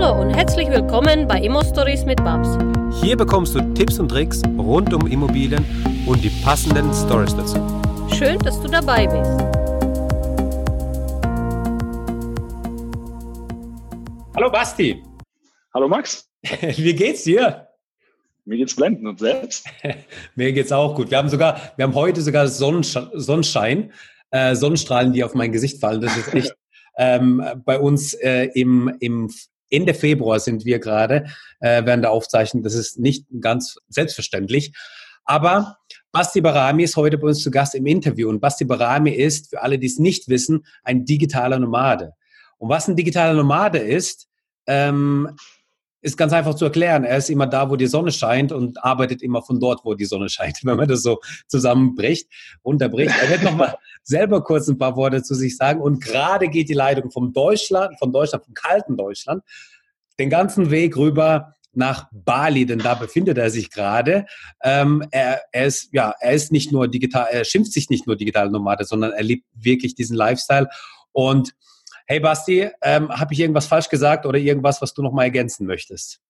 Hallo und herzlich willkommen bei Immo Stories mit Babs. Hier bekommst du Tipps und Tricks rund um Immobilien und die passenden Stories dazu. Schön, dass du dabei bist. Hallo Basti. Hallo Max. Wie geht's dir? Mir geht's blendend und selbst? Mir geht's auch gut. Wir haben sogar, wir haben heute sogar Sonnenschein, äh, Sonnenstrahlen, die auf mein Gesicht fallen. Das ist echt ähm, bei uns äh, im, im Ende Februar sind wir gerade äh, während der Aufzeichnung. Das ist nicht ganz selbstverständlich. Aber Basti Barami ist heute bei uns zu Gast im Interview. Und Basti Barami ist, für alle, die es nicht wissen, ein digitaler Nomade. Und was ein digitaler Nomade ist, ähm, ist ganz einfach zu erklären. Er ist immer da, wo die Sonne scheint und arbeitet immer von dort, wo die Sonne scheint, wenn man das so zusammenbricht, unterbricht. Er wird nochmal selber kurz ein paar Worte zu sich sagen. Und gerade geht die Leitung vom Deutschland, von Deutschland, vom kalten Deutschland, den ganzen Weg rüber nach Bali, denn da befindet er sich gerade. Ähm, er, er, ist ja, er ist nicht nur digital, er schimpft sich nicht nur digital Nomade, sondern er liebt wirklich diesen Lifestyle und Hey Basti, ähm, habe ich irgendwas falsch gesagt oder irgendwas, was du noch mal ergänzen möchtest?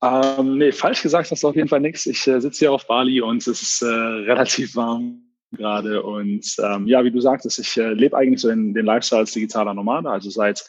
Ähm, nee, falsch gesagt hast du auf jeden Fall nichts. Ich äh, sitze hier auf Bali und es ist äh, relativ warm gerade. Und ähm, ja, wie du sagtest, ich äh, lebe eigentlich so den, den Lifestyle als digitaler Nomade. Also seit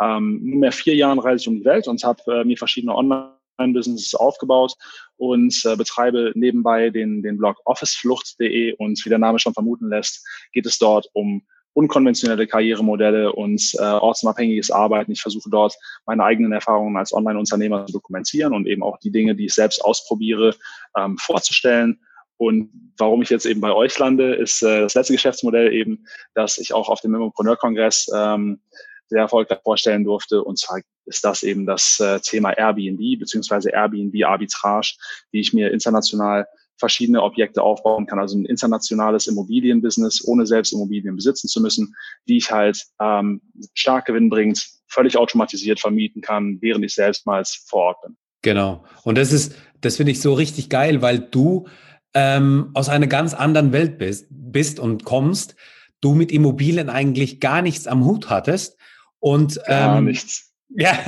ähm, nunmehr vier Jahren reise ich um die Welt und habe äh, mir verschiedene Online-Businesses aufgebaut und äh, betreibe nebenbei den, den Blog officeflucht.de und wie der Name schon vermuten lässt, geht es dort um unkonventionelle Karrieremodelle und äh, ortsunabhängiges Arbeiten. Ich versuche dort meine eigenen Erfahrungen als Online-Unternehmer zu dokumentieren und eben auch die Dinge, die ich selbst ausprobiere, ähm, vorzustellen. Und warum ich jetzt eben bei euch lande, ist äh, das letzte Geschäftsmodell eben, dass ich auch auf dem Immopreneur-Kongress ähm, sehr erfolgreich vorstellen durfte. Und zwar ist das eben das äh, Thema Airbnb beziehungsweise Airbnb Arbitrage, wie ich mir international verschiedene Objekte aufbauen kann, also ein internationales Immobilienbusiness, ohne selbst Immobilien besitzen zu müssen, die ich halt ähm, stark gewinnbringend, völlig automatisiert vermieten kann, während ich selbstmals vor Ort bin. Genau. Und das ist, das finde ich so richtig geil, weil du ähm, aus einer ganz anderen Welt bist, bist und kommst, du mit Immobilien eigentlich gar nichts am Hut hattest und ähm, gar nichts. Ja,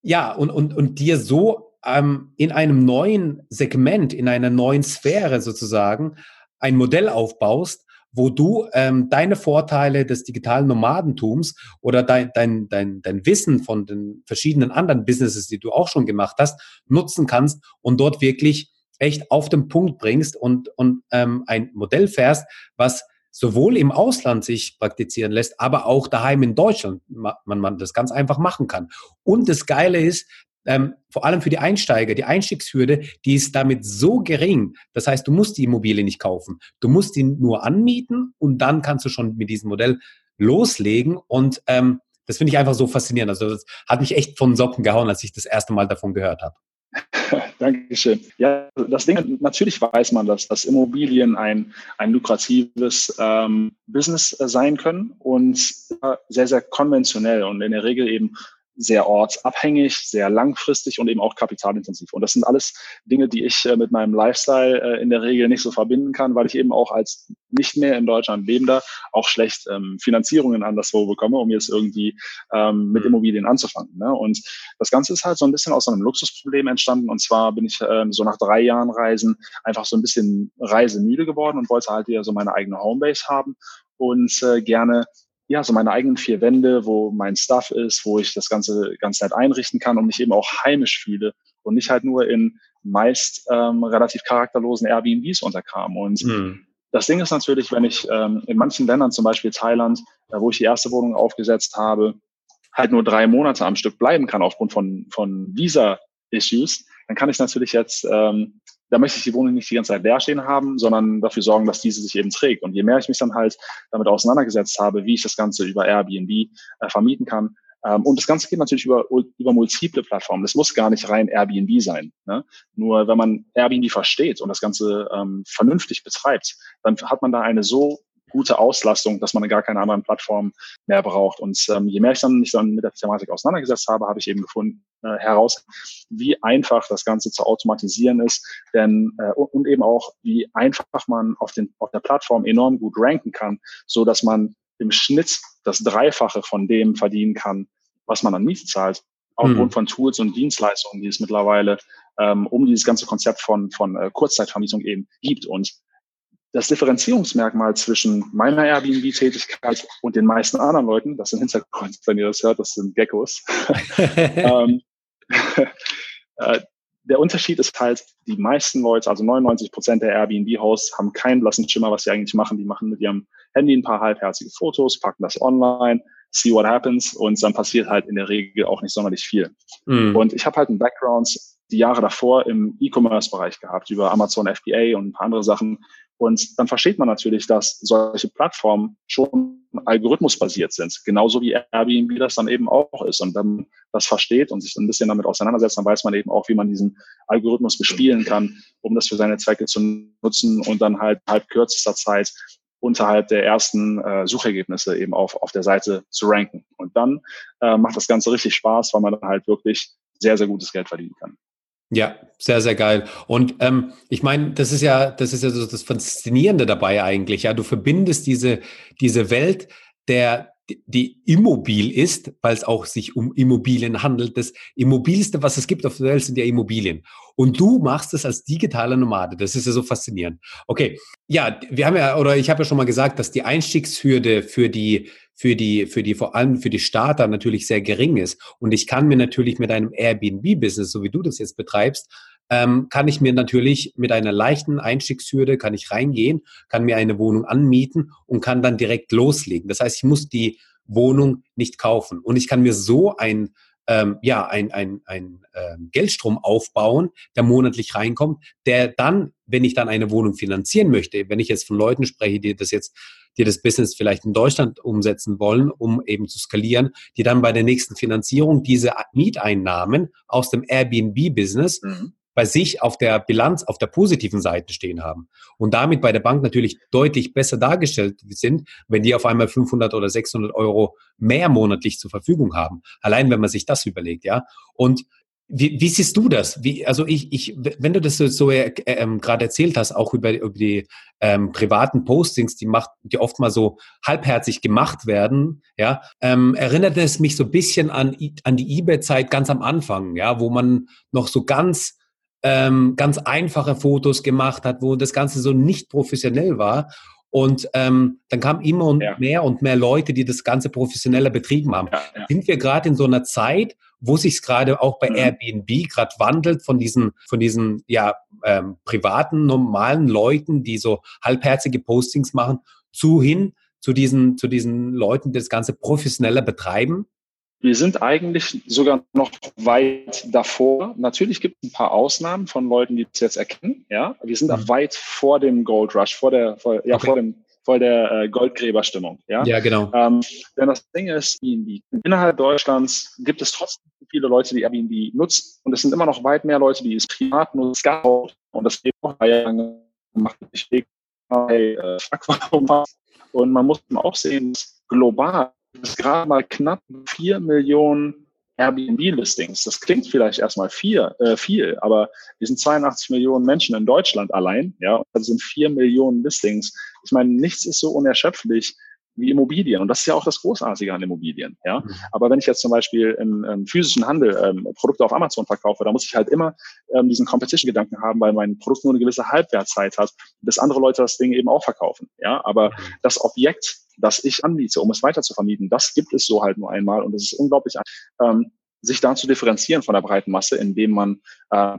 ja, und, und, und dir so ähm, in einem neuen Segment, in einer neuen Sphäre sozusagen ein Modell aufbaust, wo du ähm, deine Vorteile des digitalen Nomadentums oder dein, dein, dein, dein Wissen von den verschiedenen anderen Businesses, die du auch schon gemacht hast, nutzen kannst und dort wirklich echt auf den Punkt bringst und, und ähm, ein Modell fährst, was sowohl im Ausland sich praktizieren lässt, aber auch daheim in Deutschland man, man das ganz einfach machen kann. Und das Geile ist, ähm, vor allem für die Einsteiger, die Einstiegshürde, die ist damit so gering. Das heißt, du musst die Immobilie nicht kaufen. Du musst die nur anmieten und dann kannst du schon mit diesem Modell loslegen. Und ähm, das finde ich einfach so faszinierend. Also das hat mich echt von Socken gehauen, als ich das erste Mal davon gehört habe. Dankeschön. Ja, das Ding, natürlich weiß man, dass, dass Immobilien ein, ein lukratives ähm, Business sein können und sehr, sehr konventionell und in der Regel eben sehr ortsabhängig, sehr langfristig und eben auch kapitalintensiv. Und das sind alles Dinge, die ich äh, mit meinem Lifestyle äh, in der Regel nicht so verbinden kann, weil ich eben auch als nicht mehr in Deutschland lebender auch schlecht ähm, Finanzierungen anderswo bekomme, um jetzt irgendwie ähm, mit mhm. Immobilien anzufangen. Ne? Und das Ganze ist halt so ein bisschen aus einem Luxusproblem entstanden. Und zwar bin ich ähm, so nach drei Jahren Reisen einfach so ein bisschen reisemüde geworden und wollte halt wieder so meine eigene Homebase haben und äh, gerne ja, so meine eigenen vier Wände, wo mein Stuff ist, wo ich das Ganze ganz nett einrichten kann und mich eben auch heimisch fühle und nicht halt nur in meist ähm, relativ charakterlosen Airbnbs unterkam. Und mhm. das Ding ist natürlich, wenn ich ähm, in manchen Ländern, zum Beispiel Thailand, äh, wo ich die erste Wohnung aufgesetzt habe, halt nur drei Monate am Stück bleiben kann aufgrund von, von Visa-Issues, dann kann ich natürlich jetzt ähm, da möchte ich die Wohnung nicht die ganze Zeit leer stehen haben, sondern dafür sorgen, dass diese sich eben trägt. Und je mehr ich mich dann halt damit auseinandergesetzt habe, wie ich das Ganze über Airbnb äh, vermieten kann, ähm, und das Ganze geht natürlich über, über multiple Plattformen. Das muss gar nicht rein Airbnb sein. Ne? Nur wenn man Airbnb versteht und das Ganze ähm, vernünftig betreibt, dann hat man da eine so gute Auslastung, dass man gar keine anderen Plattformen mehr braucht. Und ähm, je mehr ich dann mich dann mit der Thematik auseinandergesetzt habe, habe ich eben gefunden, äh, heraus, wie einfach das Ganze zu automatisieren ist, denn äh, und eben auch, wie einfach man auf, den, auf der Plattform enorm gut ranken kann, so dass man im Schnitt das Dreifache von dem verdienen kann, was man an Miete zahlt, aufgrund mhm. von Tools und Dienstleistungen, die es mittlerweile ähm, um dieses ganze Konzept von, von äh, Kurzzeitvermietung eben gibt. Und das Differenzierungsmerkmal zwischen meiner Airbnb-Tätigkeit und den meisten anderen Leuten, das sind Hintergrund, wenn ihr das hört, das sind Geckos. ähm, äh, der Unterschied ist halt, die meisten Leute, also 99 Prozent der Airbnb-Hosts, haben keinen blassen Schimmer, was sie eigentlich machen. Die machen mit ihrem Handy ein paar halbherzige Fotos, packen das online, see what happens und dann passiert halt in der Regel auch nicht sonderlich viel. Mm. Und ich habe halt einen Background die Jahre davor im E-Commerce-Bereich gehabt, über Amazon FBA und ein paar andere Sachen. Und dann versteht man natürlich, dass solche Plattformen schon algorithmusbasiert sind, genauso wie Airbnb das dann eben auch ist. Und wenn man das versteht und sich ein bisschen damit auseinandersetzt, dann weiß man eben auch, wie man diesen Algorithmus bespielen kann, um das für seine Zwecke zu nutzen und dann halt halb kürzester Zeit unterhalb der ersten äh, Suchergebnisse eben auf, auf der Seite zu ranken. Und dann äh, macht das Ganze richtig Spaß, weil man dann halt wirklich sehr, sehr gutes Geld verdienen kann. Ja, sehr, sehr geil. Und ähm, ich meine, das ist ja, das ist ja so das Faszinierende dabei eigentlich. Ja, du verbindest diese, diese Welt der, die immobil ist, weil es auch sich um Immobilien handelt. Das Immobilste, was es gibt auf der Welt, sind ja Immobilien. Und du machst es als digitaler Nomade. Das ist ja so faszinierend. Okay, ja, wir haben ja, oder ich habe ja schon mal gesagt, dass die Einstiegshürde für die, für die, für die, vor allem für die Starter natürlich sehr gering ist. Und ich kann mir natürlich mit einem Airbnb-Business, so wie du das jetzt betreibst, ähm, kann ich mir natürlich mit einer leichten Einstiegshürde, kann ich reingehen, kann mir eine Wohnung anmieten und kann dann direkt loslegen. Das heißt, ich muss die Wohnung nicht kaufen. Und ich kann mir so ein, ähm, ja, ein, ein, ein ähm, Geldstrom aufbauen, der monatlich reinkommt, der dann, wenn ich dann eine Wohnung finanzieren möchte, wenn ich jetzt von Leuten spreche, die das jetzt, die das Business vielleicht in Deutschland umsetzen wollen, um eben zu skalieren, die dann bei der nächsten Finanzierung diese Mieteinnahmen aus dem Airbnb-Business mhm bei sich auf der Bilanz auf der positiven Seite stehen haben und damit bei der Bank natürlich deutlich besser dargestellt sind, wenn die auf einmal 500 oder 600 Euro mehr monatlich zur Verfügung haben. Allein wenn man sich das überlegt, ja. Und wie, wie siehst du das? Wie, also ich, ich, wenn du das so äh, ähm, gerade erzählt hast, auch über, über die ähm, privaten Postings, die macht, die oft mal so halbherzig gemacht werden, ja, ähm, erinnert es mich so ein bisschen an, an die eBay-Zeit ganz am Anfang, ja, wo man noch so ganz ähm, ganz einfache Fotos gemacht hat, wo das Ganze so nicht professionell war. Und ähm, dann kamen immer und ja. mehr und mehr Leute, die das Ganze professioneller betrieben haben. Ja, ja. Sind wir gerade in so einer Zeit, wo sich es gerade auch bei mhm. Airbnb gerade wandelt von diesen, von diesen ja, ähm, privaten, normalen Leuten, die so halbherzige Postings machen, zu hin zu diesen, zu diesen Leuten, die das Ganze professioneller betreiben? Wir sind eigentlich sogar noch weit davor. Natürlich gibt es ein paar Ausnahmen von Leuten, die es jetzt erkennen. Ja, wir sind mhm. weit vor dem Gold Rush, vor der, vor, ja, okay. vor dem, vor der äh, Goldgräberstimmung. Ja, ja genau. Ähm, denn das Ding ist, innerhalb Deutschlands gibt es trotzdem viele Leute, die Airbnb nutzen. Und es sind immer noch weit mehr Leute, die es privat nutzen. Und das geht auch drei Jahre gemacht. Ich hey, äh, und man muss auch sehen, dass global es gerade mal knapp vier Millionen Airbnb-Listings. Das klingt vielleicht erstmal vier, äh, viel, aber wir sind 82 Millionen Menschen in Deutschland allein, ja, und das sind vier Millionen Listings. Ich meine, nichts ist so unerschöpflich wie Immobilien. Und das ist ja auch das Großartige an Immobilien. Ja? Mhm. Aber wenn ich jetzt zum Beispiel im, im physischen Handel ähm, Produkte auf Amazon verkaufe, da muss ich halt immer ähm, diesen Competition-Gedanken haben, weil mein Produkt nur eine gewisse Halbwertzeit hat, bis andere Leute das Ding eben auch verkaufen. Ja? Aber mhm. das Objekt, das ich anbiete, um es weiter zu vermieten, das gibt es so halt nur einmal. Und es ist unglaublich, ähm, sich da zu differenzieren von der breiten Masse, indem man äh,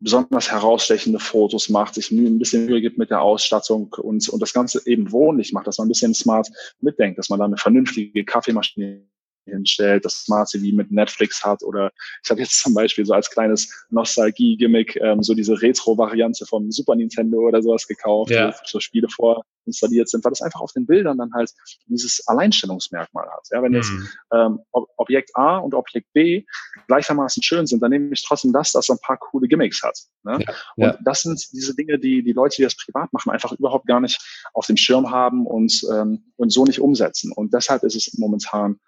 besonders herausstechende Fotos macht, sich ein bisschen Mühe gibt mit der Ausstattung und, und das Ganze eben wohnlich macht, dass man ein bisschen smart mitdenkt, dass man da eine vernünftige Kaffeemaschine hinstellt, das Smart TV mit Netflix hat oder ich habe jetzt zum Beispiel so als kleines Nostalgie-Gimmick ähm, so diese Retro-Variante vom Super Nintendo oder sowas gekauft, ja. wo so Spiele vorinstalliert sind, weil das einfach auf den Bildern dann halt dieses Alleinstellungsmerkmal hat. Ja, wenn jetzt mhm. ähm, Objekt A und Objekt B gleichermaßen schön sind, dann nehme ich trotzdem das, das so ein paar coole Gimmicks hat. Ne? Ja. Und ja. das sind diese Dinge, die die Leute, die das privat machen, einfach überhaupt gar nicht auf dem Schirm haben und, ähm, und so nicht umsetzen. Und deshalb ist es momentan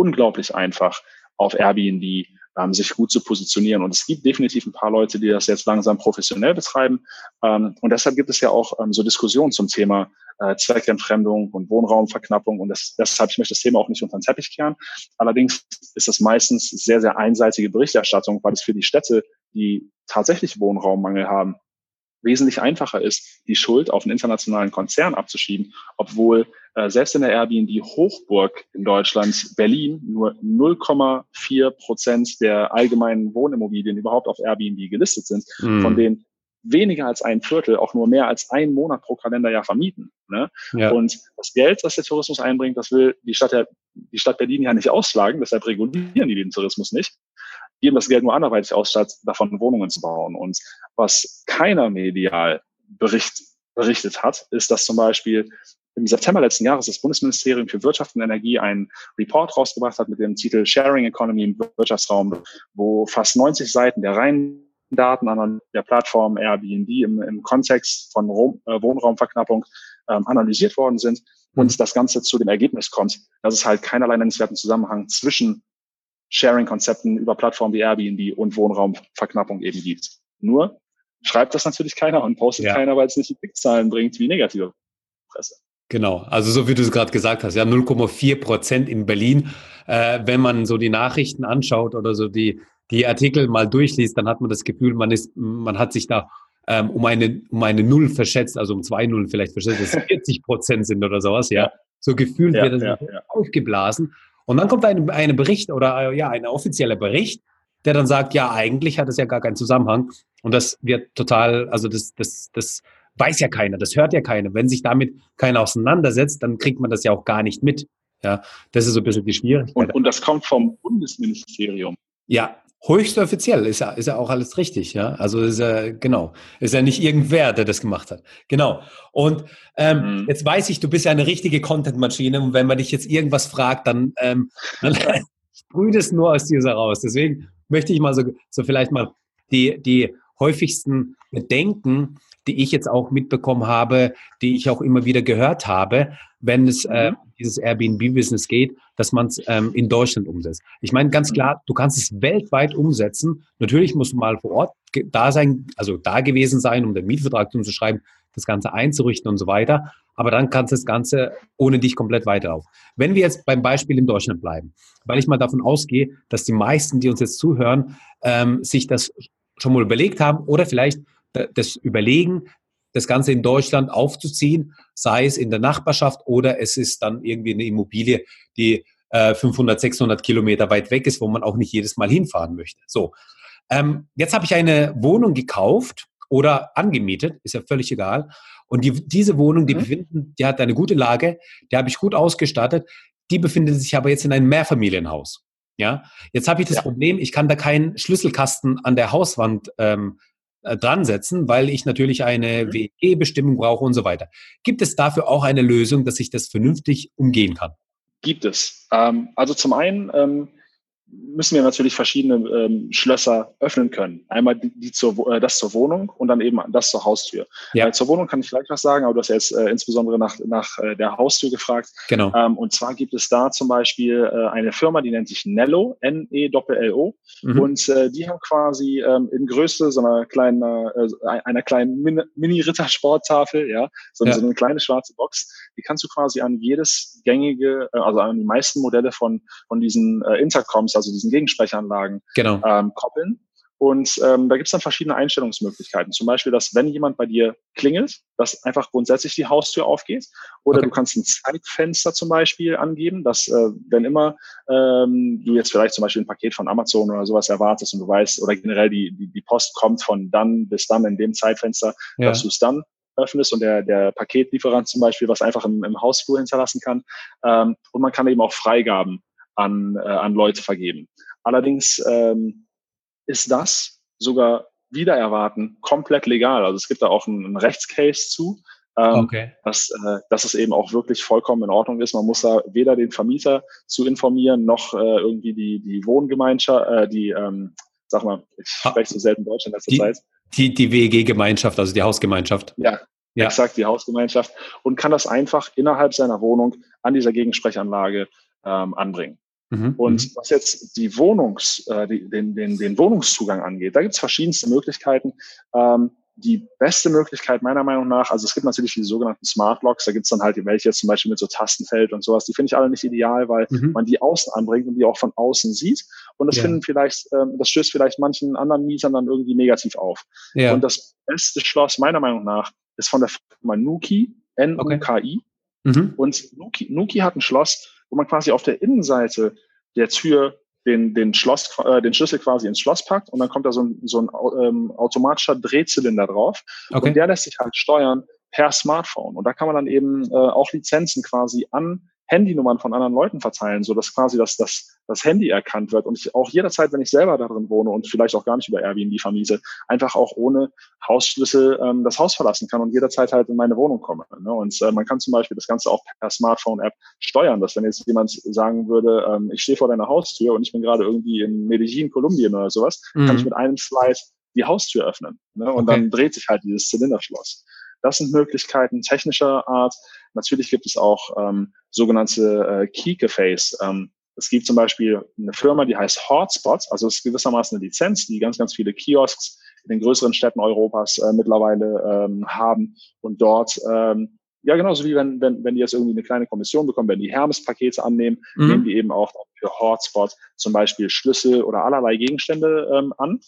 unglaublich einfach, auf Airbnb ähm, sich gut zu positionieren. Und es gibt definitiv ein paar Leute, die das jetzt langsam professionell betreiben. Ähm, und deshalb gibt es ja auch ähm, so Diskussionen zum Thema äh, Zweckentfremdung und Wohnraumverknappung. Und das, deshalb, ich möchte das Thema auch nicht unter den Teppich kehren. Allerdings ist das meistens sehr, sehr einseitige Berichterstattung, weil es für die Städte, die tatsächlich Wohnraummangel haben, wesentlich einfacher ist, die Schuld auf einen internationalen Konzern abzuschieben, obwohl äh, selbst in der Airbnb-Hochburg in Deutschland, Berlin, nur 0,4 Prozent der allgemeinen Wohnimmobilien überhaupt auf Airbnb gelistet sind, mhm. von denen weniger als ein Viertel auch nur mehr als einen Monat pro Kalenderjahr vermieten. Ne? Ja. Und das Geld, das der Tourismus einbringt, das will die Stadt, die Stadt Berlin ja nicht ausschlagen, deshalb regulieren die den Tourismus nicht geben das Geld nur anderweitig aus, statt davon Wohnungen zu bauen. Und was keiner medial bericht, berichtet hat, ist, dass zum Beispiel im September letzten Jahres das Bundesministerium für Wirtschaft und Energie einen Report rausgebracht hat mit dem Titel Sharing Economy im Wirtschaftsraum, wo fast 90 Seiten der reinen Daten an der Plattform Airbnb im, im Kontext von Rom, äh, Wohnraumverknappung ähm, analysiert worden sind und mhm. das Ganze zu dem Ergebnis kommt, dass es halt keinerlei nennenswerten Zusammenhang zwischen Sharing-Konzepten über Plattformen wie Airbnb und Wohnraumverknappung eben gibt. Nur schreibt das natürlich keiner und postet ja. keiner, weil es nicht die Klickzahlen bringt wie negative Presse. Genau, also so wie du es gerade gesagt hast, ja, 0,4 Prozent in Berlin. Äh, wenn man so die Nachrichten anschaut oder so die, die Artikel mal durchliest, dann hat man das Gefühl, man ist, man hat sich da ähm, um eine, um eine Null verschätzt, also um zwei Nullen vielleicht verschätzt, dass es 40 Prozent sind oder sowas, ja. So gefühlt ja, wird das ja, aufgeblasen. Und dann kommt ein, ein Bericht oder ja, ein offizieller Bericht, der dann sagt, ja, eigentlich hat es ja gar keinen Zusammenhang. Und das wird total, also das, das, das weiß ja keiner, das hört ja keiner. Wenn sich damit keiner auseinandersetzt, dann kriegt man das ja auch gar nicht mit. Ja, das ist so ein bisschen die Schwierigkeit. Und, und das kommt vom Bundesministerium. Ja, höchst offiziell ist ja, ist ja auch alles richtig, ja. Also ist ja, genau, ist ja nicht irgendwer, der das gemacht hat. Genau. Und ähm, mhm. jetzt weiß ich, du bist ja eine richtige Content-Maschine und wenn man dich jetzt irgendwas fragt, dann, ähm, dann sprüht es nur aus dir raus. Deswegen möchte ich mal so, so vielleicht mal die, die häufigsten Bedenken, die ich jetzt auch mitbekommen habe, die ich auch immer wieder gehört habe, wenn es äh, mhm. Dieses Airbnb-Business geht, dass man es ähm, in Deutschland umsetzt. Ich meine, ganz mhm. klar, du kannst es weltweit umsetzen. Natürlich musst du mal vor Ort da sein, also da gewesen sein, um den Mietvertrag zu unterschreiben, das Ganze einzurichten und so weiter. Aber dann kannst du das Ganze ohne dich komplett weiterlaufen. Wenn wir jetzt beim Beispiel in Deutschland bleiben, weil ich mal davon ausgehe, dass die meisten, die uns jetzt zuhören, ähm, sich das schon mal überlegt haben oder vielleicht das überlegen, das Ganze in Deutschland aufzuziehen, sei es in der Nachbarschaft oder es ist dann irgendwie eine Immobilie, die äh, 500, 600 Kilometer weit weg ist, wo man auch nicht jedes Mal hinfahren möchte. So, ähm, jetzt habe ich eine Wohnung gekauft oder angemietet, ist ja völlig egal. Und die, diese Wohnung, die mhm. befinden, die hat eine gute Lage, die habe ich gut ausgestattet. Die befindet sich aber jetzt in einem Mehrfamilienhaus. Ja, jetzt habe ich das ja. Problem, ich kann da keinen Schlüsselkasten an der Hauswand ähm, äh, dran setzen, weil ich natürlich eine mhm. WE-Bestimmung brauche und so weiter. Gibt es dafür auch eine Lösung, dass ich das vernünftig umgehen kann? Gibt es. Ähm, also zum einen ähm, müssen wir natürlich verschiedene ähm, Schlösser öffnen können. Einmal die, die zur, äh, das zur Wohnung und dann eben das zur Haustür. Ja. Äh, zur Wohnung kann ich gleich was sagen, aber du hast ja jetzt äh, insbesondere nach, nach äh, der Haustür gefragt. Genau. Ähm, und zwar gibt es da zum Beispiel äh, eine Firma, die nennt sich Nello, N-E-L-L-O. Mhm. Und äh, die haben quasi ähm, in Größe so einer kleinen, äh, einer kleinen Mini-Ritter-Sporttafel, ja, so, ja. so eine kleine schwarze Box, die kannst du quasi an jedes gängige, äh, also an die meisten Modelle von, von diesen äh, Intercoms, also diesen Gegensprechanlagen, genau. ähm, koppeln. Und ähm, da gibt es dann verschiedene Einstellungsmöglichkeiten. Zum Beispiel, dass wenn jemand bei dir klingelt, dass einfach grundsätzlich die Haustür aufgeht. Oder okay. du kannst ein Zeitfenster zum Beispiel angeben, dass äh, wenn immer ähm, du jetzt vielleicht zum Beispiel ein Paket von Amazon oder sowas erwartest und du weißt, oder generell die, die, die Post kommt von dann bis dann in dem Zeitfenster, ja. dass du es dann öffnest und der, der Paketlieferant zum Beispiel was einfach im, im Hausflur hinterlassen kann. Ähm, und man kann eben auch Freigaben an, äh, an Leute vergeben. Allerdings ähm, ist das sogar wieder erwarten komplett legal. Also es gibt da auch einen, einen Rechtscase zu, ähm, okay. dass, äh, dass es eben auch wirklich vollkommen in Ordnung ist. Man muss da weder den Vermieter zu informieren, noch äh, irgendwie die, die Wohngemeinschaft, äh, die, ähm, sag mal, ich spreche so selten Deutsch in letzter die, Zeit. Die, die WEG-Gemeinschaft, also die Hausgemeinschaft. Ja, ja. exakt, die Hausgemeinschaft. Und kann das einfach innerhalb seiner Wohnung an dieser Gegensprechanlage ähm, anbringen. Mhm. Und mhm. was jetzt die Wohnungs, äh, die, den, den, den Wohnungszugang angeht, da gibt es verschiedenste Möglichkeiten. Ähm, die beste Möglichkeit meiner Meinung nach, also es gibt natürlich die sogenannten Smart Locks, da gibt es dann halt welche zum Beispiel mit so Tastenfeld und sowas, die finde ich alle nicht ideal, weil mhm. man die außen anbringt und die auch von außen sieht. Und das ja. finden vielleicht, ähm, das stößt vielleicht manchen anderen Mietern dann irgendwie negativ auf. Ja. Und das beste Schloss meiner Meinung nach ist von der Firma Nuki, N-U-K-I. Okay. Mhm. Und Nuki, Nuki hat ein Schloss, wo man quasi auf der Innenseite der Tür den, den, Schloss, äh, den Schlüssel quasi ins Schloss packt und dann kommt da so ein, so ein ähm, automatischer Drehzylinder drauf. Okay. Und der lässt sich halt steuern per Smartphone. Und da kann man dann eben äh, auch Lizenzen quasi an Handynummern von anderen Leuten verteilen, so dass quasi das, das, das Handy erkannt wird und ich auch jederzeit, wenn ich selber darin wohne und vielleicht auch gar nicht über Airbnb vermiese, einfach auch ohne Hausschlüssel ähm, das Haus verlassen kann und jederzeit halt in meine Wohnung komme. Ne? Und äh, man kann zum Beispiel das Ganze auch per Smartphone-App steuern, dass wenn jetzt jemand sagen würde, ähm, ich stehe vor deiner Haustür und ich bin gerade irgendwie in Medellin, Kolumbien oder sowas, mhm. kann ich mit einem Slide die Haustür öffnen. Ne? Und okay. dann dreht sich halt dieses Zylinderschloss. Das sind Möglichkeiten technischer Art. Natürlich gibt es auch ähm, sogenannte äh, Key Cafés. Ähm, es gibt zum Beispiel eine Firma, die heißt Hotspots, also es ist gewissermaßen eine Lizenz, die ganz, ganz viele Kiosks in den größeren Städten Europas äh, mittlerweile ähm, haben und dort ähm, ja, genauso wie wenn, wenn, wenn die jetzt irgendwie eine kleine Kommission bekommen, wenn die Hermes-Pakete annehmen, mhm. nehmen die eben auch für Hotspot zum Beispiel Schlüssel oder allerlei Gegenstände ähm, an.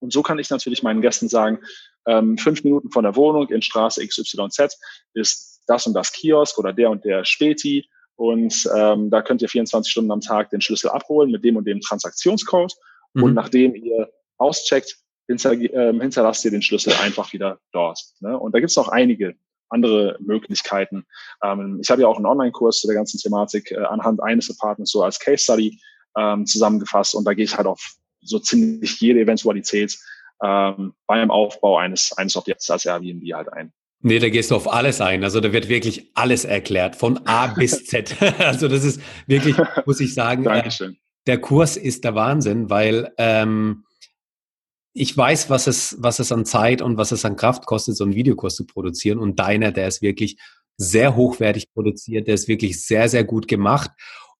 Und so kann ich natürlich meinen Gästen sagen, ähm, fünf Minuten von der Wohnung in Straße XYZ ist das und das Kiosk oder der und der Späti. Und ähm, da könnt ihr 24 Stunden am Tag den Schlüssel abholen mit dem und dem Transaktionscode. Mhm. Und nachdem ihr auscheckt, hinter, äh, hinterlasst ihr den Schlüssel einfach wieder dort. Ne? Und da gibt es noch einige andere Möglichkeiten. Ähm, ich habe ja auch einen Online-Kurs zu der ganzen Thematik äh, anhand eines Apartments so als Case Study ähm, zusammengefasst und da gehe ich halt auf so ziemlich jede Eventualität ähm, beim Aufbau eines, eines Objekts als Airbnb halt ein. Nee, da gehst du auf alles ein. Also da wird wirklich alles erklärt, von A bis Z. also das ist wirklich, muss ich sagen, äh, der Kurs ist der Wahnsinn, weil ähm, ich weiß, was es, was es an Zeit und was es an Kraft kostet, so einen Videokurs zu produzieren. Und deiner, der ist wirklich sehr hochwertig produziert, der ist wirklich sehr, sehr gut gemacht.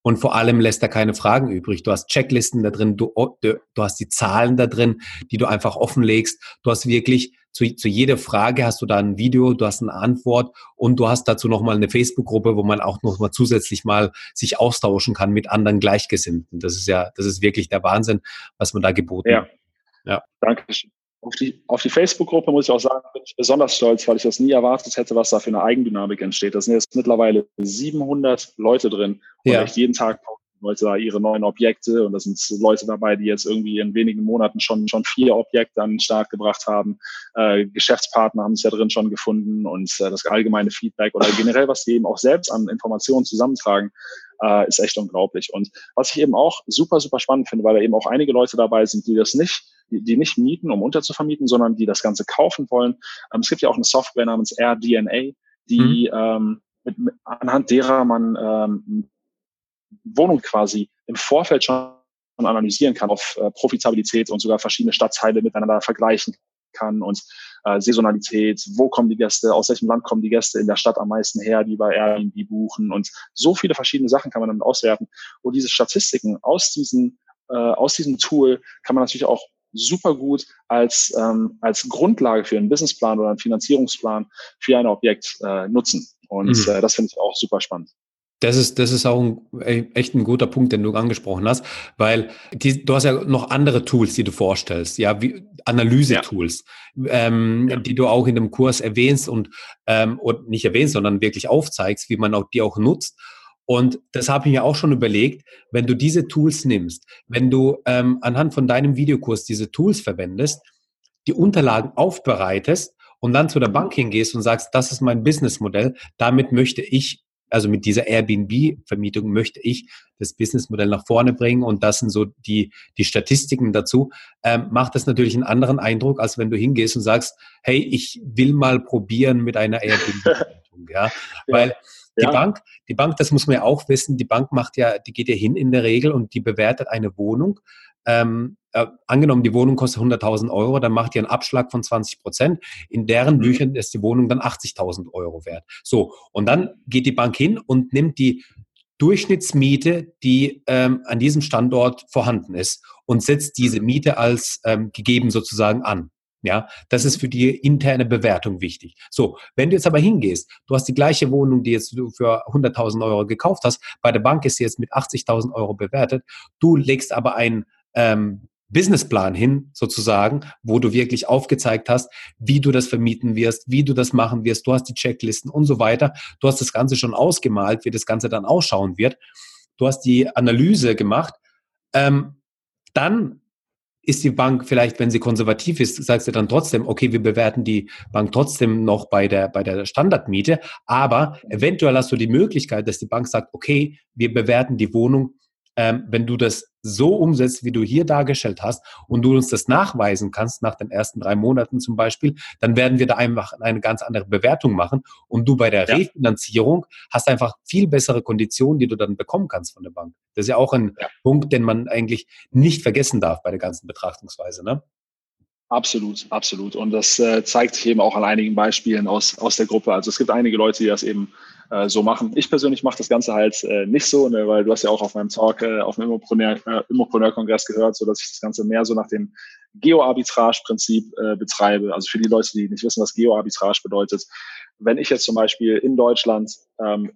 Und vor allem lässt er keine Fragen übrig. Du hast Checklisten da drin, du, du, du hast die Zahlen da drin, die du einfach offenlegst. Du hast wirklich zu, zu jeder Frage hast du da ein Video, du hast eine Antwort und du hast dazu nochmal eine Facebook-Gruppe, wo man auch nochmal zusätzlich mal sich austauschen kann mit anderen Gleichgesinnten. Das ist ja, das ist wirklich der Wahnsinn, was man da geboten ja. hat. Ja. Dankeschön. Auf die, auf die Facebook-Gruppe muss ich auch sagen, bin ich besonders stolz, weil ich das nie erwartet hätte, was da für eine Eigendynamik entsteht. Da sind jetzt mittlerweile 700 Leute drin und ja. echt jeden Tag Leute da ihre neuen Objekte und da sind Leute dabei, die jetzt irgendwie in wenigen Monaten schon, schon vier Objekte an den Start gebracht haben. Äh, Geschäftspartner haben es ja drin schon gefunden und äh, das allgemeine Feedback oder generell, was die eben auch selbst an Informationen zusammentragen, äh, ist echt unglaublich. Und was ich eben auch super, super spannend finde, weil da eben auch einige Leute dabei sind, die das nicht die, nicht mieten, um unterzuvermieten, sondern die das Ganze kaufen wollen. Ähm, es gibt ja auch eine Software namens AirDNA, die mhm. ähm, mit, mit, anhand derer man ähm, Wohnung quasi im Vorfeld schon analysieren kann auf äh, Profitabilität und sogar verschiedene Stadtteile miteinander vergleichen kann und äh, Saisonalität, wo kommen die Gäste, aus welchem Land kommen die Gäste in der Stadt am meisten her, die bei Airbnb buchen und so viele verschiedene Sachen kann man damit auswerten. Und diese Statistiken aus diesem, äh, aus diesem Tool kann man natürlich auch super gut als, ähm, als Grundlage für einen Businessplan oder einen Finanzierungsplan für ein Objekt äh, nutzen. Und mhm. äh, das finde ich auch super spannend. Das ist, das ist auch ein, e, echt ein guter Punkt, den du angesprochen hast, weil die, du hast ja noch andere Tools, die du vorstellst, ja, wie Analyse-Tools, ja. Ähm, ja. die du auch in dem Kurs erwähnst und, ähm, und nicht erwähnst, sondern wirklich aufzeigst, wie man auch die auch nutzt. Und das habe ich mir auch schon überlegt, wenn du diese Tools nimmst, wenn du ähm, anhand von deinem Videokurs diese Tools verwendest, die Unterlagen aufbereitest und dann zu der Bank hingehst und sagst, das ist mein Businessmodell, damit möchte ich, also mit dieser Airbnb-Vermietung möchte ich das Businessmodell nach vorne bringen und das sind so die, die Statistiken dazu, ähm, macht das natürlich einen anderen Eindruck, als wenn du hingehst und sagst, hey, ich will mal probieren mit einer Airbnb-Vermietung, ja, weil die ja. Bank, die Bank, das muss man ja auch wissen, die Bank macht ja, die geht ja hin in der Regel und die bewertet eine Wohnung. Ähm, äh, angenommen, die Wohnung kostet 100.000 Euro, dann macht die einen Abschlag von 20 Prozent. In deren mhm. Büchern ist die Wohnung dann 80.000 Euro wert. So, und dann geht die Bank hin und nimmt die Durchschnittsmiete, die ähm, an diesem Standort vorhanden ist und setzt diese Miete als ähm, gegeben sozusagen an. Ja, das ist für die interne Bewertung wichtig. So, wenn du jetzt aber hingehst, du hast die gleiche Wohnung, die jetzt du für 100.000 Euro gekauft hast, bei der Bank ist sie jetzt mit 80.000 Euro bewertet, du legst aber ein ähm, Businessplan hin, sozusagen, wo du wirklich aufgezeigt hast, wie du das vermieten wirst, wie du das machen wirst. Du hast die Checklisten und so weiter. Du hast das Ganze schon ausgemalt, wie das Ganze dann ausschauen wird. Du hast die Analyse gemacht. Ähm, dann ist die Bank vielleicht, wenn sie konservativ ist, sagst du dann trotzdem, okay, wir bewerten die Bank trotzdem noch bei der, bei der Standardmiete, aber eventuell hast du die Möglichkeit, dass die Bank sagt, okay, wir bewerten die Wohnung ähm, wenn du das so umsetzt, wie du hier dargestellt hast und du uns das nachweisen kannst nach den ersten drei Monaten zum Beispiel, dann werden wir da einfach eine ganz andere Bewertung machen und du bei der ja. Refinanzierung hast einfach viel bessere Konditionen, die du dann bekommen kannst von der Bank. Das ist ja auch ein ja. Punkt, den man eigentlich nicht vergessen darf bei der ganzen Betrachtungsweise. Ne? Absolut, absolut. Und das äh, zeigt sich eben auch an einigen Beispielen aus, aus der Gruppe. Also es gibt einige Leute, die das eben äh, so machen. Ich persönlich mache das Ganze halt äh, nicht so, ne, weil du hast ja auch auf meinem Talk äh, auf dem Immopreneur-Kongress äh, gehört, so dass ich das Ganze mehr so nach dem Geo-Arbitrage-Prinzip äh, betreibe. Also für die Leute, die nicht wissen, was Geo-Arbitrage bedeutet. Wenn ich jetzt zum Beispiel in Deutschland ähm,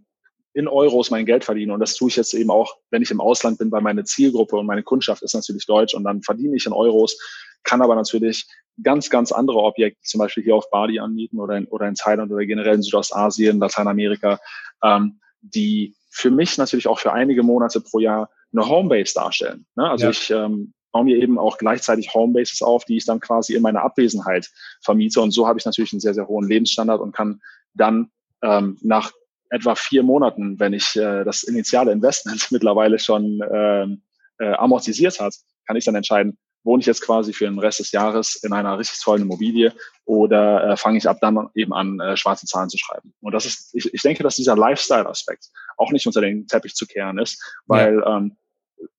in Euros mein Geld verdiene. Und das tue ich jetzt eben auch, wenn ich im Ausland bin, weil meine Zielgruppe und meine Kundschaft ist natürlich deutsch und dann verdiene ich in Euros, kann aber natürlich ganz, ganz andere Objekte, zum Beispiel hier auf Bali anbieten oder in, oder in Thailand oder generell in Südostasien, Lateinamerika, ähm, die für mich natürlich auch für einige Monate pro Jahr eine Homebase darstellen. Ne? Also ja. ich ähm, baue mir eben auch gleichzeitig Homebases auf, die ich dann quasi in meiner Abwesenheit vermiete. Und so habe ich natürlich einen sehr, sehr hohen Lebensstandard und kann dann ähm, nach etwa vier Monaten, wenn ich äh, das initiale Investment mittlerweile schon ähm, äh, amortisiert hat, kann ich dann entscheiden, wohne ich jetzt quasi für den Rest des Jahres in einer richtig tollen Immobilie oder äh, fange ich ab dann eben an, äh, schwarze Zahlen zu schreiben. Und das ist, ich, ich denke, dass dieser Lifestyle-Aspekt auch nicht unter den Teppich zu kehren ist, weil ja. ähm,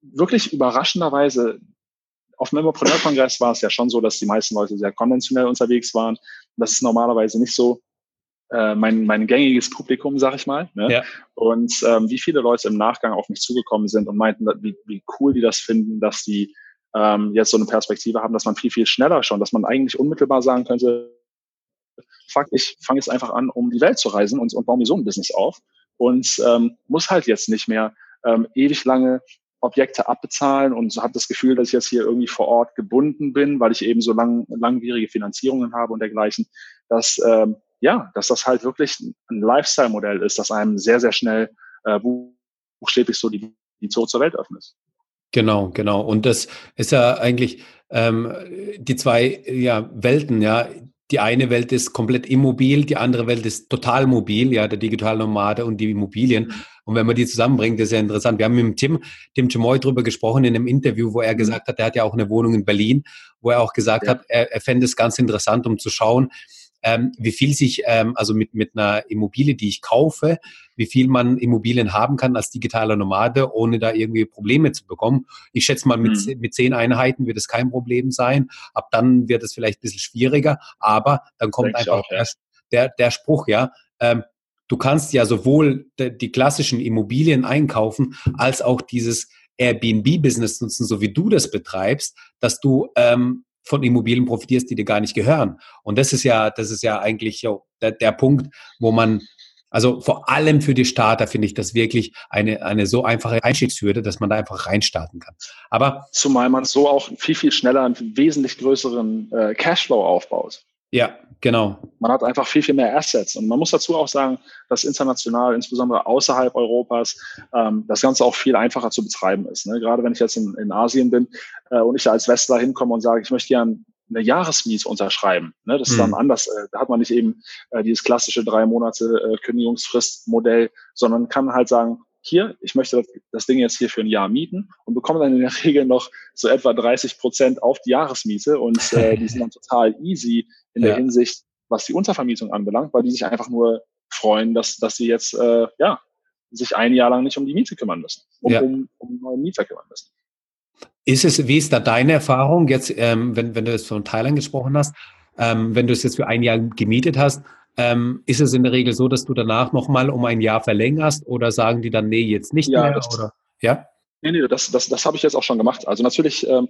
wirklich überraschenderweise auf dem Immopreneur-Kongress war es ja schon so, dass die meisten Leute sehr konventionell unterwegs waren. Das ist normalerweise nicht so äh, mein, mein gängiges Publikum, sag ich mal. Ne? Ja. Und ähm, wie viele Leute im Nachgang auf mich zugekommen sind und meinten, wie, wie cool die das finden, dass die ähm, jetzt so eine Perspektive haben, dass man viel, viel schneller schon, dass man eigentlich unmittelbar sagen könnte, fuck, ich fange jetzt einfach an, um die Welt zu reisen und, und baue mir so ein Business auf und ähm, muss halt jetzt nicht mehr ähm, ewig lange Objekte abbezahlen und so habe das Gefühl, dass ich jetzt hier irgendwie vor Ort gebunden bin, weil ich eben so lang, langwierige Finanzierungen habe und dergleichen, dass ähm, ja, dass das halt wirklich ein Lifestyle-Modell ist, das einem sehr, sehr schnell äh, buchstäblich so die, die Tür zur Welt öffnet. Genau, genau. Und das ist ja eigentlich ähm, die zwei ja, Welten, ja. Die eine Welt ist komplett immobil, die andere Welt ist total mobil, ja, der Digitalnomade und die Immobilien. Mhm. Und wenn man die zusammenbringt, ist ja interessant. Wir haben mit dem Tim, Tim Chamoy drüber gesprochen in einem Interview, wo er mhm. gesagt hat, er hat ja auch eine Wohnung in Berlin, wo er auch gesagt ja. hat, er, er fände es ganz interessant, um zu schauen, ähm, wie viel sich, ähm, also mit, mit einer Immobilie, die ich kaufe, wie viel man Immobilien haben kann als digitaler Nomade, ohne da irgendwie Probleme zu bekommen. Ich schätze mal, mit, mhm. mit zehn Einheiten wird es kein Problem sein. Ab dann wird es vielleicht ein bisschen schwieriger, aber dann kommt Denk einfach auch, ja. der, der Spruch, ja, ähm, du kannst ja sowohl die klassischen Immobilien einkaufen, als auch dieses Airbnb-Business nutzen, so wie du das betreibst, dass du ähm, von Immobilien profitierst, die dir gar nicht gehören. Und das ist ja, das ist ja eigentlich jo, der, der Punkt, wo man also vor allem für die Starter finde ich das wirklich eine, eine so einfache Einstiegshürde, dass man da einfach reinstarten kann. Aber zumal man so auch viel, viel schneller einen wesentlich größeren äh, Cashflow aufbaut. Ja, genau. Man hat einfach viel, viel mehr Assets. Und man muss dazu auch sagen, dass international, insbesondere außerhalb Europas, ähm, das Ganze auch viel einfacher zu betreiben ist. Ne? Gerade wenn ich jetzt in, in Asien bin äh, und ich da als Westler hinkomme und sage, ich möchte gerne eine Jahresmiete unterschreiben. Ne? Das ist dann mhm. anders. Äh, da hat man nicht eben äh, dieses klassische drei Monate äh, Kündigungsfrist-Modell, sondern kann halt sagen, hier, ich möchte das, Ding jetzt hier für ein Jahr mieten und bekomme dann in der Regel noch so etwa 30 Prozent auf die Jahresmiete und äh, die sind dann total easy in der Hinsicht, was die Untervermietung anbelangt, weil die sich einfach nur freuen, dass, dass sie jetzt äh, ja, sich ein Jahr lang nicht um die Miete kümmern müssen, um, ja. um, um neue Mieter kümmern müssen. Ist es, wie ist da deine Erfahrung jetzt, ähm, wenn, wenn du jetzt von Thailand gesprochen hast, ähm, wenn du es jetzt für ein Jahr gemietet hast, ähm, ist es in der Regel so, dass du danach nochmal um ein Jahr verlängerst oder sagen die dann, nee, jetzt nicht ja, mehr? Das, oder? Ja, Nee, nee, das, das, das habe ich jetzt auch schon gemacht. Also natürlich, ähm,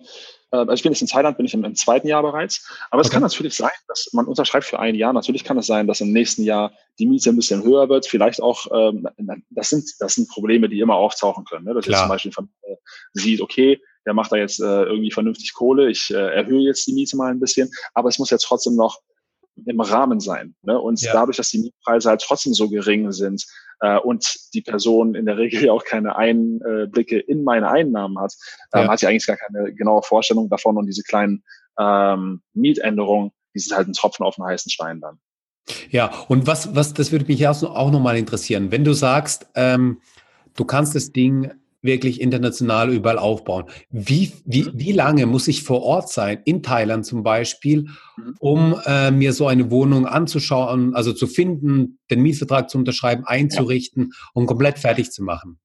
äh, also ich bin jetzt in Thailand, bin ich im, im zweiten Jahr bereits. Aber okay. es kann natürlich sein, dass man unterschreibt für ein Jahr. Natürlich kann es sein, dass im nächsten Jahr die Miete ein bisschen höher wird. Vielleicht auch, ähm, das sind, das sind Probleme, die immer auftauchen können. Ne? Dass Klar. jetzt zum Beispiel äh, sieht, okay, der macht da jetzt äh, irgendwie vernünftig Kohle, ich äh, erhöhe jetzt die Miete mal ein bisschen, aber es muss ja trotzdem noch im Rahmen sein. Ne? Und ja. dadurch, dass die Mietpreise halt trotzdem so gering sind äh, und die Person in der Regel ja auch keine Einblicke in meine Einnahmen hat, ähm, ja. hat sie eigentlich gar keine genaue Vorstellung davon und diese kleinen ähm, Mietänderungen, die sind halt ein Tropfen auf den heißen Stein dann. Ja, und was, was, das würde mich auch nochmal interessieren. Wenn du sagst, ähm, du kannst das Ding wirklich international überall aufbauen. Wie, wie, mhm. wie lange muss ich vor Ort sein, in Thailand zum Beispiel, mhm. um äh, mir so eine Wohnung anzuschauen, also zu finden, den Mietvertrag zu unterschreiben, einzurichten und komplett fertig zu machen?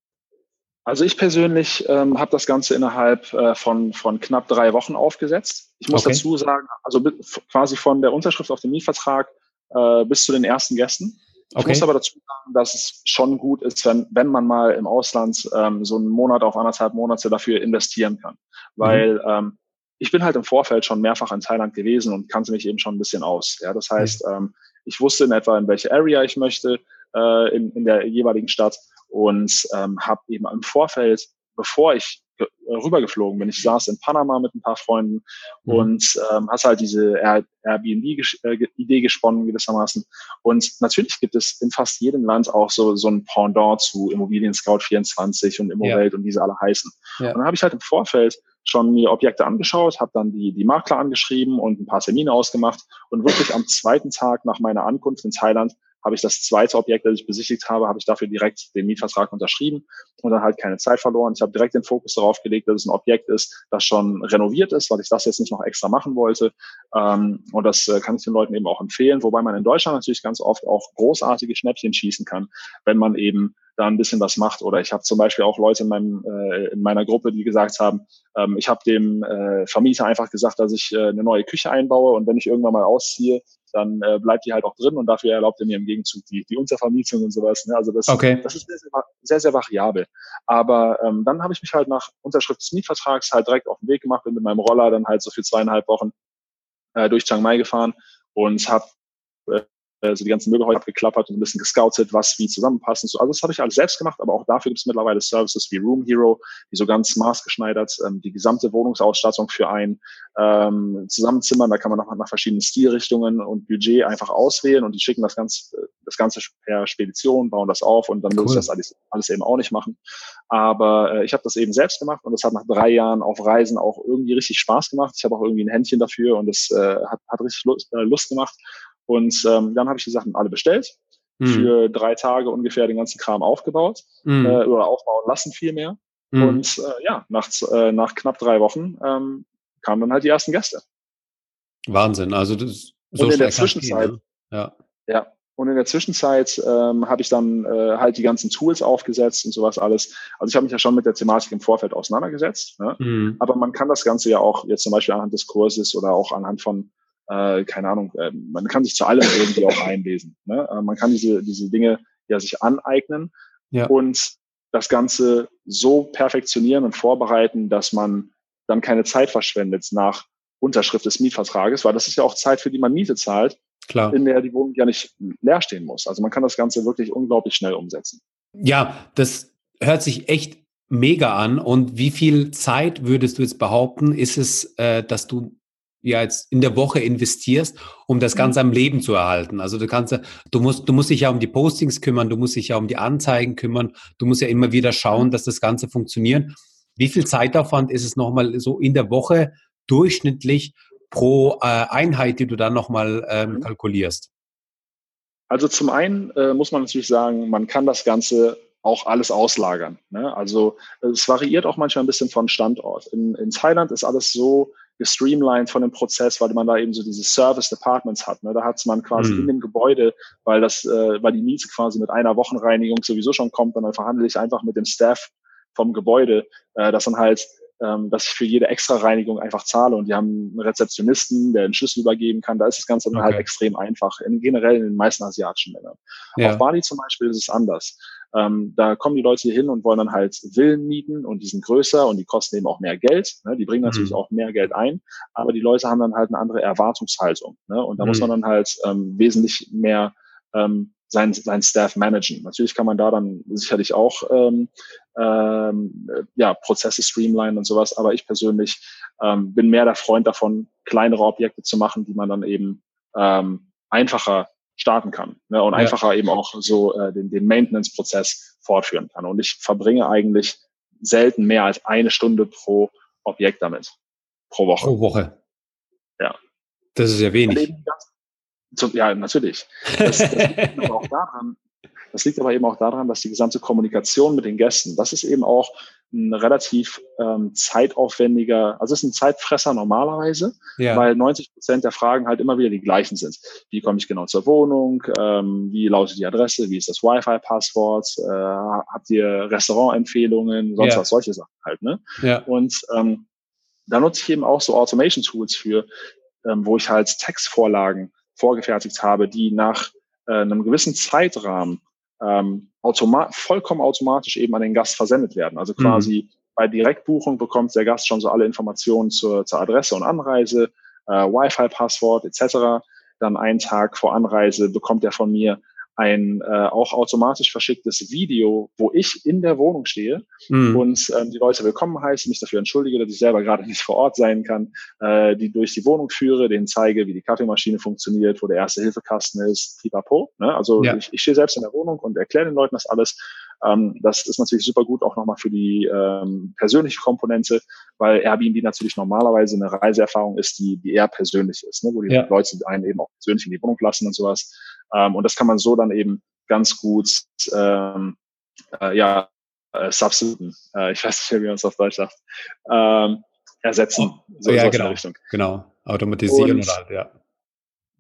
Also ich persönlich ähm, habe das Ganze innerhalb äh, von, von knapp drei Wochen aufgesetzt. Ich muss okay. dazu sagen, also quasi von der Unterschrift auf den Mietvertrag äh, bis zu den ersten Gästen. Ich okay. muss aber dazu sagen, dass es schon gut ist, wenn, wenn man mal im Ausland ähm, so einen Monat auf anderthalb Monate dafür investieren kann. Weil mhm. ähm, ich bin halt im Vorfeld schon mehrfach in Thailand gewesen und kannte mich eben schon ein bisschen aus. Ja, das heißt, mhm. ähm, ich wusste in etwa, in welche Area ich möchte äh, in, in der jeweiligen Stadt und ähm, habe eben im Vorfeld, bevor ich rübergeflogen bin. Ich saß in Panama mit ein paar Freunden mhm. und ähm, hast halt diese Airbnb-Idee äh, gesponnen gewissermaßen. Und natürlich gibt es in fast jedem Land auch so, so ein Pendant zu Immobilien Scout 24 und Immowelt ja. und diese alle heißen. Ja. Und dann habe ich halt im Vorfeld schon mir Objekte angeschaut, habe dann die, die Makler angeschrieben und ein paar Termine ausgemacht und wirklich am zweiten Tag nach meiner Ankunft in Thailand habe ich das zweite Objekt, das ich besichtigt habe, habe ich dafür direkt den Mietvertrag unterschrieben und dann halt keine Zeit verloren. Ich habe direkt den Fokus darauf gelegt, dass es ein Objekt ist, das schon renoviert ist, weil ich das jetzt nicht noch extra machen wollte. Ähm, und das äh, kann ich den Leuten eben auch empfehlen, wobei man in Deutschland natürlich ganz oft auch großartige Schnäppchen schießen kann, wenn man eben da ein bisschen was macht. Oder ich habe zum Beispiel auch Leute in, meinem, äh, in meiner Gruppe, die gesagt haben, ähm, ich habe dem äh, Vermieter einfach gesagt, dass ich eine neue Küche einbaue und wenn ich irgendwann mal ausziehe, dann äh, bleibt die halt auch drin und dafür erlaubt er mir im Gegenzug die, die Untervermietung und sowas. Ne? Also das, okay. das ist sehr, sehr, sehr, variabel. Aber ähm, dann habe ich mich halt nach Unterschrift des Mietvertrags halt direkt auf den Weg gemacht, bin mit meinem Roller dann halt so für zweieinhalb Wochen äh, durch Chiang Mai gefahren und habe äh, also die ganzen Möbel heute abgeklappert und ein bisschen gescoutet, was wie zusammenpassen. Also das habe ich alles selbst gemacht, aber auch dafür gibt es mittlerweile Services wie Room Hero, die so ganz maßgeschneidert ähm, die gesamte Wohnungsausstattung für ein ähm, zusammenzimmern. Da kann man nach, nach verschiedenen Stilrichtungen und Budget einfach auswählen und die schicken das Ganze, das Ganze per Spedition, bauen das auf und dann cool. muss ich das alles, alles eben auch nicht machen. Aber äh, ich habe das eben selbst gemacht und das hat nach drei Jahren auf Reisen auch irgendwie richtig Spaß gemacht. Ich habe auch irgendwie ein Händchen dafür und es äh, hat, hat richtig Lust, äh, Lust gemacht. Und ähm, dann habe ich die Sachen alle bestellt, mhm. für drei Tage ungefähr den ganzen Kram aufgebaut mhm. äh, oder aufbauen lassen vielmehr. Mhm. Und äh, ja, nach, äh, nach knapp drei Wochen ähm, kamen dann halt die ersten Gäste. Wahnsinn, also das so und in der Zwischenzeit, gehen, ne? ja. ja, und in der Zwischenzeit ähm, habe ich dann äh, halt die ganzen Tools aufgesetzt und sowas alles. Also ich habe mich ja schon mit der Thematik im Vorfeld auseinandergesetzt. Ne? Mhm. Aber man kann das Ganze ja auch jetzt zum Beispiel anhand des Kurses oder auch anhand von äh, keine Ahnung, äh, man kann sich zu allem irgendwie auch einlesen. Ne? Äh, man kann diese, diese Dinge ja sich aneignen ja. und das Ganze so perfektionieren und vorbereiten, dass man dann keine Zeit verschwendet nach Unterschrift des Mietvertrages, weil das ist ja auch Zeit, für die man Miete zahlt, Klar. in der die Wohnung ja nicht leer stehen muss. Also man kann das Ganze wirklich unglaublich schnell umsetzen. Ja, das hört sich echt mega an. Und wie viel Zeit würdest du jetzt behaupten, ist es, äh, dass du ja jetzt in der Woche investierst, um das Ganze mhm. am Leben zu erhalten. Also du kannst, du musst, du musst dich ja um die Postings kümmern, du musst dich ja um die Anzeigen kümmern, du musst ja immer wieder schauen, dass das Ganze funktioniert. Wie viel Zeitaufwand ist es nochmal so in der Woche durchschnittlich pro äh, Einheit, die du dann nochmal ähm, mhm. kalkulierst? Also zum einen äh, muss man natürlich sagen, man kann das Ganze auch alles auslagern. Ne? Also es variiert auch manchmal ein bisschen von Standort. In, in Thailand ist alles so gestreamlined von dem Prozess, weil man da eben so diese Service Departments hat. Ne? Da hat man quasi mhm. in dem Gebäude, weil das, äh, weil die Miete quasi mit einer Wochenreinigung sowieso schon kommt, dann verhandle ich einfach mit dem Staff vom Gebäude, äh, dass dann halt ähm, dass ich für jede extra Reinigung einfach zahle und die haben einen Rezeptionisten, der einen Schlüssel übergeben kann. Da ist das Ganze dann halt okay. halt extrem einfach, in, generell in den meisten asiatischen Ländern. Ja. Auf Bali zum Beispiel ist es anders. Ähm, da kommen die Leute hier hin und wollen dann halt Villen mieten und die sind größer und die kosten eben auch mehr Geld. Ne? Die bringen natürlich mhm. auch mehr Geld ein, aber die Leute haben dann halt eine andere Erwartungshaltung. Ne? Und da mhm. muss man dann halt ähm, wesentlich mehr ähm, sein, sein Staff managen. Natürlich kann man da dann sicherlich auch ähm, ähm, ja, Prozesse streamline und sowas, aber ich persönlich ähm, bin mehr der Freund davon, kleinere Objekte zu machen, die man dann eben ähm, einfacher starten kann ne, und ja. einfacher eben auch so äh, den, den Maintenance-Prozess fortführen kann. Und ich verbringe eigentlich selten mehr als eine Stunde pro Objekt damit. Pro Woche. Pro Woche. Ja. Das ist ja wenig. Ja, natürlich. Das, das liegt aber auch daran, das liegt aber eben auch daran, dass die gesamte Kommunikation mit den Gästen, das ist eben auch ein relativ ähm, zeitaufwendiger, also es ist ein Zeitfresser normalerweise, ja. weil 90 Prozent der Fragen halt immer wieder die gleichen sind. Wie komme ich genau zur Wohnung? Ähm, wie lautet die Adresse? Wie ist das Wi-Fi-Passwort? Äh, habt ihr Restaurantempfehlungen? Sonst ja. was, solche Sachen halt. Ne? Ja. Und ähm, da nutze ich eben auch so Automation-Tools für, ähm, wo ich halt Textvorlagen vorgefertigt habe, die nach äh, einem gewissen Zeitrahmen ähm, automa vollkommen automatisch eben an den Gast versendet werden. Also quasi mhm. bei Direktbuchung bekommt der Gast schon so alle Informationen zur, zur Adresse und Anreise, äh, Wi-Fi-Passwort etc. Dann einen Tag vor Anreise bekommt er von mir ein äh, auch automatisch verschicktes Video, wo ich in der Wohnung stehe mhm. und ähm, die Leute willkommen heiße, mich dafür entschuldige, dass ich selber gerade nicht vor Ort sein kann, äh, die durch die Wohnung führe, denen zeige, wie die Kaffeemaschine funktioniert, wo der erste Hilfekasten ist, pipapo. Ne? Also ja. ich, ich stehe selbst in der Wohnung und erkläre den Leuten das alles. Ähm, das ist natürlich super gut auch nochmal für die ähm, persönliche Komponente, weil Airbnb natürlich normalerweise eine Reiseerfahrung ist, die, die eher persönlich ist, ne? wo die ja. Leute einen eben auch persönlich in die Wohnung lassen und sowas. Ähm, und das kann man so dann eben ganz gut ähm, äh, ja, äh, substituten. Äh, ich weiß nicht, wie man es auf Deutsch sagt. Ähm, ersetzen. Oh, so, ja, genau. Genau. Automatisieren und, oder halt, ja.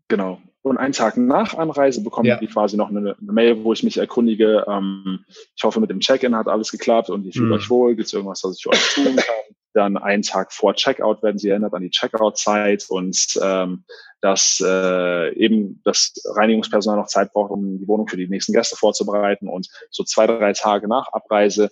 Genau. Und einen Tag nach Anreise bekommen ja. die quasi noch eine, eine, Mail, wo ich mich erkundige. Ähm, ich hoffe, mit dem Check-in hat alles geklappt und ihr fühlt mhm. euch wohl. Gibt es irgendwas, was ich für euch tun kann? Dann einen Tag vor Checkout werden sie erinnert an die Checkout-Zeit und ähm, dass äh, eben das Reinigungspersonal noch Zeit braucht, um die Wohnung für die nächsten Gäste vorzubereiten. Und so zwei, drei Tage nach Abreise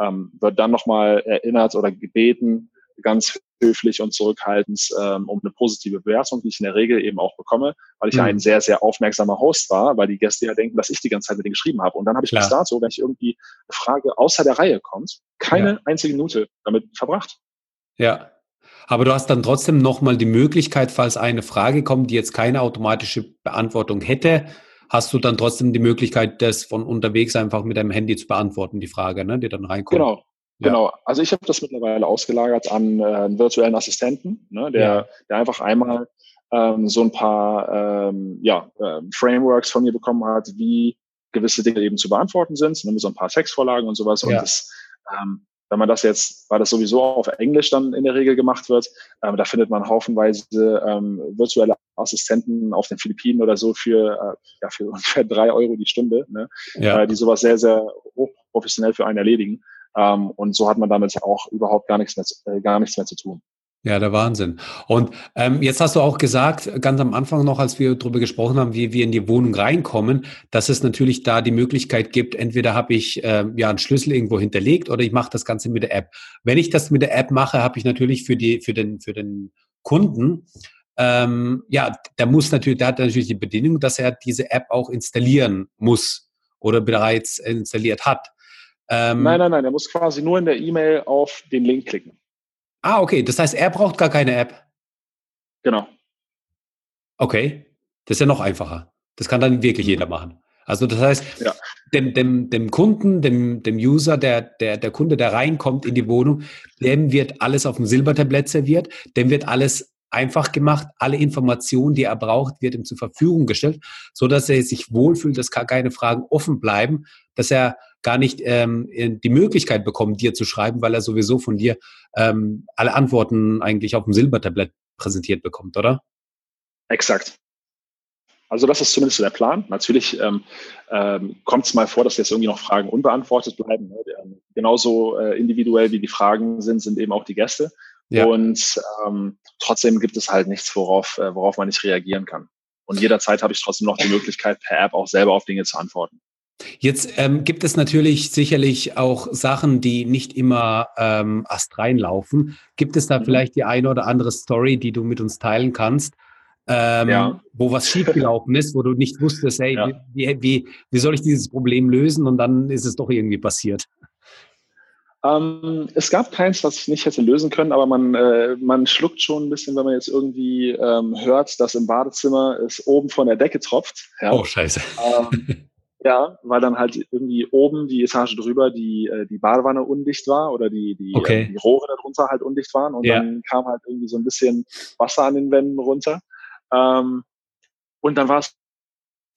ähm, wird dann nochmal erinnert oder gebeten, ganz höflich und zurückhaltend ähm, um eine positive Bewertung, die ich in der Regel eben auch bekomme, weil ich mhm. ein sehr, sehr aufmerksamer Host war, weil die Gäste ja denken, dass ich die ganze Zeit mit denen geschrieben habe. Und dann habe ich Klar. bis dato, wenn ich irgendwie eine Frage außer der Reihe kommt, keine ja. einzige Minute damit verbracht. Ja. Aber du hast dann trotzdem nochmal die Möglichkeit, falls eine Frage kommt, die jetzt keine automatische Beantwortung hätte, hast du dann trotzdem die Möglichkeit, das von unterwegs einfach mit deinem Handy zu beantworten, die Frage, ne, die dann reinkommt. Genau, ja. Genau, also ich habe das mittlerweile ausgelagert an äh, einen virtuellen Assistenten, ne, der, ja. der einfach einmal ähm, so ein paar ähm, ja, äh, Frameworks von mir bekommen hat, wie gewisse Dinge eben zu beantworten sind, ne, mit so ein paar Textvorlagen und sowas. Und ja. das, ähm, wenn man das jetzt, weil das sowieso auf Englisch dann in der Regel gemacht wird, ähm, da findet man haufenweise ähm, virtuelle Assistenten auf den Philippinen oder so für, äh, ja, für ungefähr drei Euro die Stunde, ne, ja. äh, die sowas sehr, sehr hochprofessionell für einen erledigen. Ähm, und so hat man damit auch überhaupt gar nichts mehr, äh, gar nichts mehr zu tun. Ja, der Wahnsinn. Und ähm, jetzt hast du auch gesagt, ganz am Anfang noch, als wir darüber gesprochen haben, wie wir in die Wohnung reinkommen, dass es natürlich da die Möglichkeit gibt, entweder habe ich äh, ja einen Schlüssel irgendwo hinterlegt oder ich mache das Ganze mit der App. Wenn ich das mit der App mache, habe ich natürlich für die für den für den Kunden ähm, ja, der muss natürlich, der hat natürlich die Bedingung, dass er diese App auch installieren muss oder bereits installiert hat. Ähm, nein, nein, nein, er muss quasi nur in der E-Mail auf den Link klicken. Ah, okay. Das heißt, er braucht gar keine App. Genau. Okay. Das ist ja noch einfacher. Das kann dann wirklich jeder machen. Also das heißt, ja. dem, dem, dem Kunden, dem, dem User, der, der, der Kunde, der reinkommt in die Wohnung, dem wird alles auf dem Silbertablett serviert, dem wird alles einfach gemacht. Alle Informationen, die er braucht, wird ihm zur Verfügung gestellt, so dass er sich wohlfühlt, dass gar keine Fragen offen bleiben, dass er gar nicht ähm, die Möglichkeit bekommt, dir zu schreiben, weil er sowieso von dir ähm, alle Antworten eigentlich auf dem Silbertablett präsentiert bekommt, oder? Exakt. Also das ist zumindest der Plan. Natürlich ähm, ähm, kommt es mal vor, dass jetzt irgendwie noch Fragen unbeantwortet bleiben. Ne? Ähm, genauso äh, individuell wie die Fragen sind, sind eben auch die Gäste. Ja. Und ähm, trotzdem gibt es halt nichts, worauf, äh, worauf man nicht reagieren kann. Und jederzeit habe ich trotzdem noch die Möglichkeit, per App auch selber auf Dinge zu antworten. Jetzt ähm, gibt es natürlich sicherlich auch Sachen, die nicht immer ähm, astrein laufen. Gibt es da mhm. vielleicht die eine oder andere Story, die du mit uns teilen kannst, ähm, ja. wo was schiefgelaufen ist, wo du nicht wusstest, hey, ja. wie, wie, wie soll ich dieses Problem lösen? Und dann ist es doch irgendwie passiert. Ähm, es gab keins, was ich nicht hätte lösen können, aber man, äh, man schluckt schon ein bisschen, wenn man jetzt irgendwie ähm, hört, dass im Badezimmer es oben von der Decke tropft. Ja. Oh, scheiße. Ähm, ja, weil dann halt irgendwie oben die Etage drüber die, äh, die Badewanne undicht war oder die, die, okay. äh, die Rohre darunter halt undicht waren und ja. dann kam halt irgendwie so ein bisschen Wasser an den Wänden runter. Ähm, und dann war es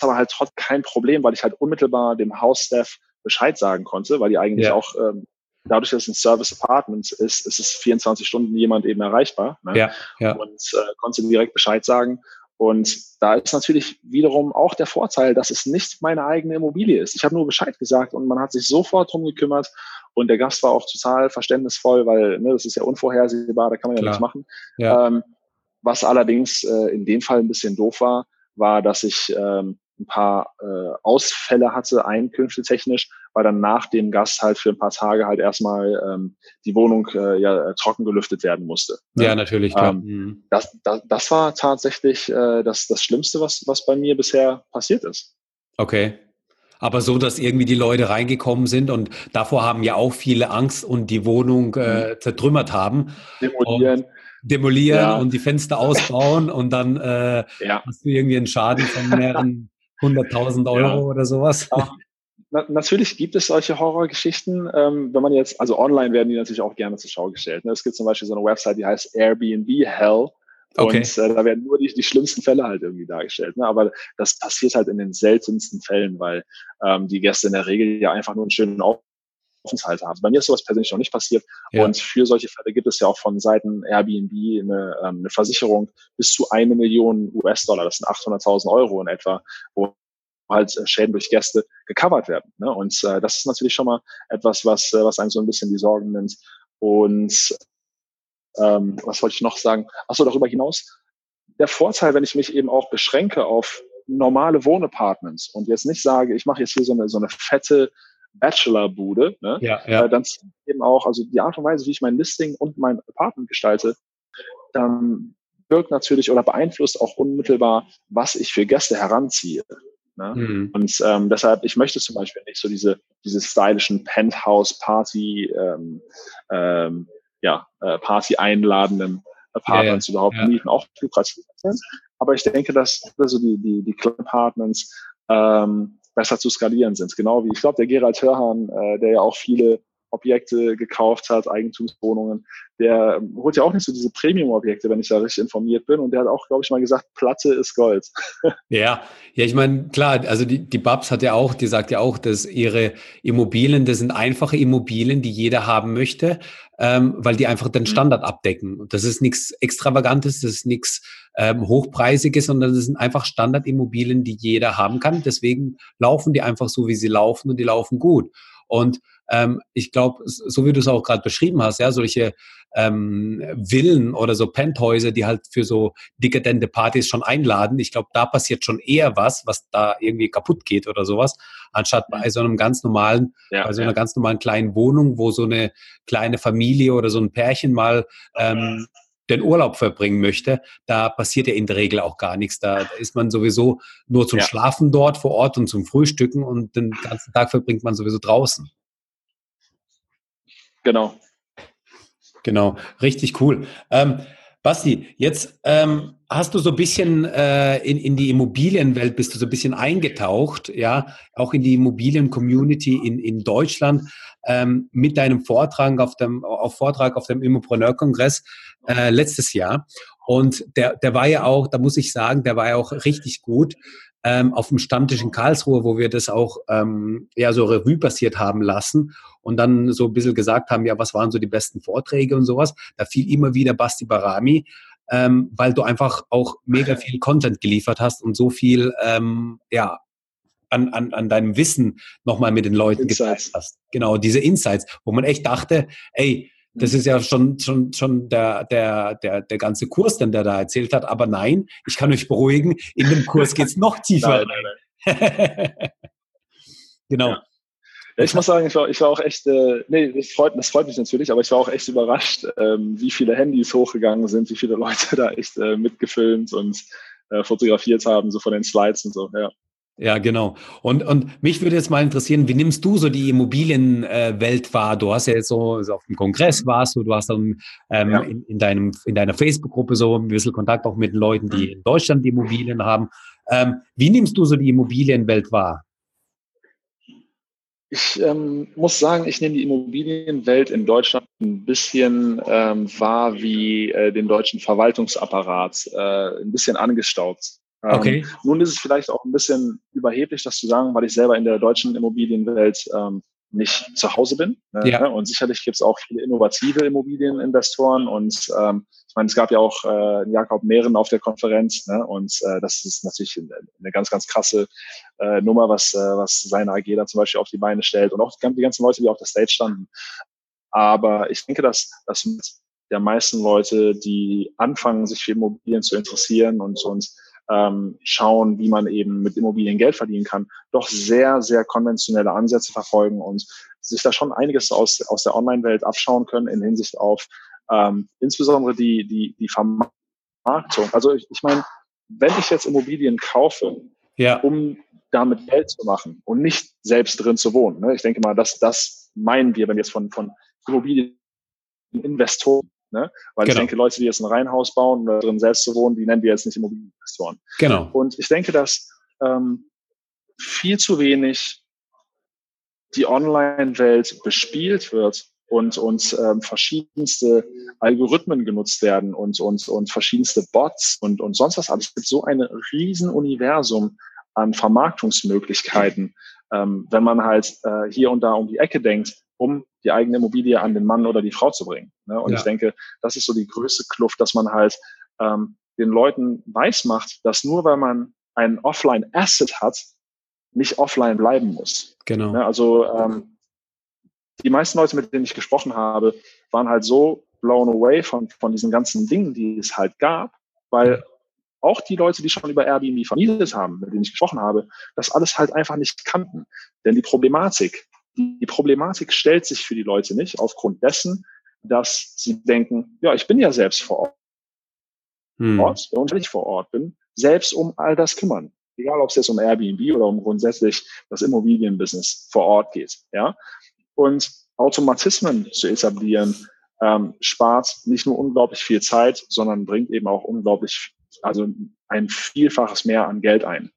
aber halt trotzdem kein Problem, weil ich halt unmittelbar dem Hausstaff Bescheid sagen konnte, weil die eigentlich ja. auch ähm, dadurch, dass es ein Service Apartment ist, ist es 24 Stunden jemand eben erreichbar. Ne? Ja, ja. Und äh, konnte direkt Bescheid sagen. Und da ist natürlich wiederum auch der Vorteil, dass es nicht meine eigene Immobilie ist. Ich habe nur Bescheid gesagt und man hat sich sofort drum gekümmert. Und der Gast war auch total verständnisvoll, weil ne, das ist ja unvorhersehbar, da kann man ja nichts machen. Ja. Ähm, was allerdings äh, in dem Fall ein bisschen doof war, war, dass ich ähm, ein paar äh, Ausfälle hatte, Einkünfte technisch, weil dann nach dem Gast halt für ein paar Tage halt erstmal ähm, die Wohnung äh, ja trocken gelüftet werden musste. Ne? Ja, natürlich. Klar. Ähm, mhm. das, das, das war tatsächlich äh, das, das Schlimmste, was, was bei mir bisher passiert ist. Okay. Aber so, dass irgendwie die Leute reingekommen sind und davor haben ja auch viele Angst und die Wohnung äh, mhm. zertrümmert haben. Demolieren. Und demolieren ja. und die Fenster ausbauen und dann äh, ja. hast du irgendwie einen Schaden von mehreren hunderttausend Euro ja. oder sowas. Na, natürlich gibt es solche Horrorgeschichten. Ähm, wenn man jetzt, also online werden die natürlich auch gerne zur Schau gestellt. Ne? Es gibt zum Beispiel so eine Website, die heißt Airbnb Hell. Okay. Und äh, da werden nur die, die schlimmsten Fälle halt irgendwie dargestellt. Ne? Aber das passiert halt in den seltensten Fällen, weil ähm, die Gäste in der Regel ja einfach nur einen schönen Aufenthalt haben. Bei mir ist sowas persönlich noch nicht passiert. Ja. Und für solche Fälle gibt es ja auch von Seiten Airbnb eine, ähm, eine Versicherung bis zu eine Million US-Dollar. Das sind 800.000 Euro in etwa, wo halt Schäden durch Gäste gecovert werden. Ne? Und äh, das ist natürlich schon mal etwas, was, äh, was einem so ein bisschen die Sorgen nimmt. Und ähm, was wollte ich noch sagen? Achso, darüber hinaus, der Vorteil, wenn ich mich eben auch beschränke auf normale Wohnapartments und jetzt nicht sage, ich mache jetzt hier so eine, so eine fette Bachelor-Bude, ne? ja, ja. Äh, dann eben auch, also die Art und Weise, wie ich mein Listing und mein Apartment gestalte, dann wirkt natürlich oder beeinflusst auch unmittelbar, was ich für Gäste heranziehe. Ne? Mhm. Und ähm, deshalb, ich möchte zum Beispiel nicht so diese, diese stylischen Penthouse-Party, ähm, ähm, ja, äh, Party einladenden Apartments ja, ja. überhaupt ja. mieten, auch lukrativ sind. Aber ich denke, dass also die, die, die kleinen Apartments ähm, besser zu skalieren sind. Genau wie, ich glaube, der Gerald Hörhan, äh, der ja auch viele Objekte gekauft hat, Eigentumswohnungen, der ähm, holt ja auch nicht so diese Premium-Objekte, wenn ich da richtig informiert bin. Und der hat auch, glaube ich, mal gesagt, Platte ist Gold. ja, ja, ich meine, klar, also die, die Babs hat ja auch, die sagt ja auch, dass ihre Immobilien, das sind einfache Immobilien, die jeder haben möchte, ähm, weil die einfach den mhm. Standard abdecken. Und das ist nichts Extravagantes, das ist nichts ähm, Hochpreisiges, sondern das sind einfach Standardimmobilien, die jeder haben kann. Deswegen laufen die einfach so, wie sie laufen und die laufen gut. Und ähm, ich glaube, so wie du es auch gerade beschrieben hast, ja, solche ähm, Villen oder so Penthäuser, die halt für so dekadente Partys schon einladen. Ich glaube, da passiert schon eher was, was da irgendwie kaputt geht oder sowas, anstatt bei so einem ganz normalen, ja, bei so einer ja. ganz normalen kleinen Wohnung, wo so eine kleine Familie oder so ein Pärchen mal ähm, den Urlaub verbringen möchte, da passiert ja in der Regel auch gar nichts. Da, da ist man sowieso nur zum ja. Schlafen dort vor Ort und zum Frühstücken und den ganzen Tag verbringt man sowieso draußen. Genau. Genau, richtig cool. Ähm, Basti, jetzt ähm, hast du so ein bisschen äh, in, in die Immobilienwelt bist du so ein bisschen eingetaucht, ja, auch in die Immobilien-Community in, in Deutschland ähm, mit deinem Vortrag auf dem auf Vortrag auf dem Immopreneur-Kongress äh, letztes Jahr. Und der, der war ja auch, da muss ich sagen, der war ja auch richtig gut ähm, auf dem Stammtisch in Karlsruhe, wo wir das auch ähm, ja so Revue passiert haben lassen und dann so ein bisschen gesagt haben, ja, was waren so die besten Vorträge und sowas. Da fiel immer wieder Basti Barami ähm, weil du einfach auch mega viel Content geliefert hast und so viel, ähm, ja, an, an, an deinem Wissen nochmal mit den Leuten geteilt hast. Genau, diese Insights, wo man echt dachte, ey, das ist ja schon, schon, schon der, der, der, der ganze Kurs, den der da erzählt hat. Aber nein, ich kann euch beruhigen, in dem Kurs geht's noch tiefer. nein, nein, nein. genau. Ja. Ich muss sagen, ich war, ich war auch echt, äh, nee, das freut, das freut mich natürlich, aber ich war auch echt überrascht, ähm, wie viele Handys hochgegangen sind, wie viele Leute da echt äh, mitgefilmt und äh, fotografiert haben, so von den Slides und so, ja. Ja, genau. Und, und mich würde jetzt mal interessieren, wie nimmst du so die Immobilienwelt wahr? Du hast ja jetzt so, so auf dem Kongress warst du, du hast dann ähm, ja. in, in, deinem, in deiner Facebook-Gruppe so ein bisschen Kontakt auch mit Leuten, die mhm. in Deutschland die Immobilien haben. Ähm, wie nimmst du so die Immobilienwelt wahr? Ich ähm, muss sagen, ich nehme die Immobilienwelt in Deutschland ein bisschen ähm, wahr wie äh, den deutschen Verwaltungsapparat, äh, ein bisschen angestaubt. Ähm, okay. nun ist es vielleicht auch ein bisschen überheblich, das zu sagen, weil ich selber in der deutschen Immobilienwelt ähm, nicht zu Hause bin. Ne? Ja. Und sicherlich gibt es auch viele innovative Immobilieninvestoren und ähm, ich meine, es gab ja auch äh, Jakob Mehren auf der Konferenz ne? und äh, das ist natürlich eine ganz, ganz krasse äh, Nummer, was, äh, was seine AG da zum Beispiel auf die Beine stellt und auch die ganzen Leute, die auf der Stage standen. Aber ich denke, dass, dass mit der meisten Leute, die anfangen, sich für Immobilien zu interessieren und, und ähm, schauen, wie man eben mit Immobilien Geld verdienen kann, doch sehr, sehr konventionelle Ansätze verfolgen und sich da schon einiges aus, aus der Online-Welt abschauen können in Hinsicht auf ähm, insbesondere die, die, die Vermarktung. Also ich, ich meine, wenn ich jetzt Immobilien kaufe, ja. um damit Geld zu machen und nicht selbst drin zu wohnen. Ne? Ich denke mal, dass das meinen wir, wenn wir jetzt von, von Immobilieninvestoren Ne? Weil genau. ich denke, Leute, die jetzt ein Reihenhaus bauen oder drin selbst zu wohnen, die nennen wir jetzt nicht Immobilieninvestoren. Genau. Und ich denke, dass ähm, viel zu wenig die Online-Welt bespielt wird und uns ähm, verschiedenste Algorithmen genutzt werden und, und, und verschiedenste Bots und, und sonst was alles. Es gibt so ein riesen Universum an Vermarktungsmöglichkeiten, ähm, wenn man halt äh, hier und da um die Ecke denkt, um die eigene Immobilie an den Mann oder die Frau zu bringen. Ne? Und ja. ich denke, das ist so die größte Kluft, dass man halt ähm, den Leuten weiß macht, dass nur weil man ein Offline-Asset hat, nicht offline bleiben muss. Genau. Ne? Also ähm, die meisten Leute, mit denen ich gesprochen habe, waren halt so blown away von, von diesen ganzen Dingen, die es halt gab, weil auch die Leute, die schon über Airbnb vermietet haben, mit denen ich gesprochen habe, das alles halt einfach nicht kannten. Denn die Problematik, die Problematik stellt sich für die Leute nicht aufgrund dessen, dass sie denken, ja, ich bin ja selbst vor Ort. Hm. Und wenn ich vor Ort bin, selbst um all das kümmern. Egal, ob es jetzt um Airbnb oder um grundsätzlich das Immobilienbusiness vor Ort geht. Ja? Und Automatismen zu etablieren, ähm, spart nicht nur unglaublich viel Zeit, sondern bringt eben auch unglaublich, also ein Vielfaches mehr an Geld ein.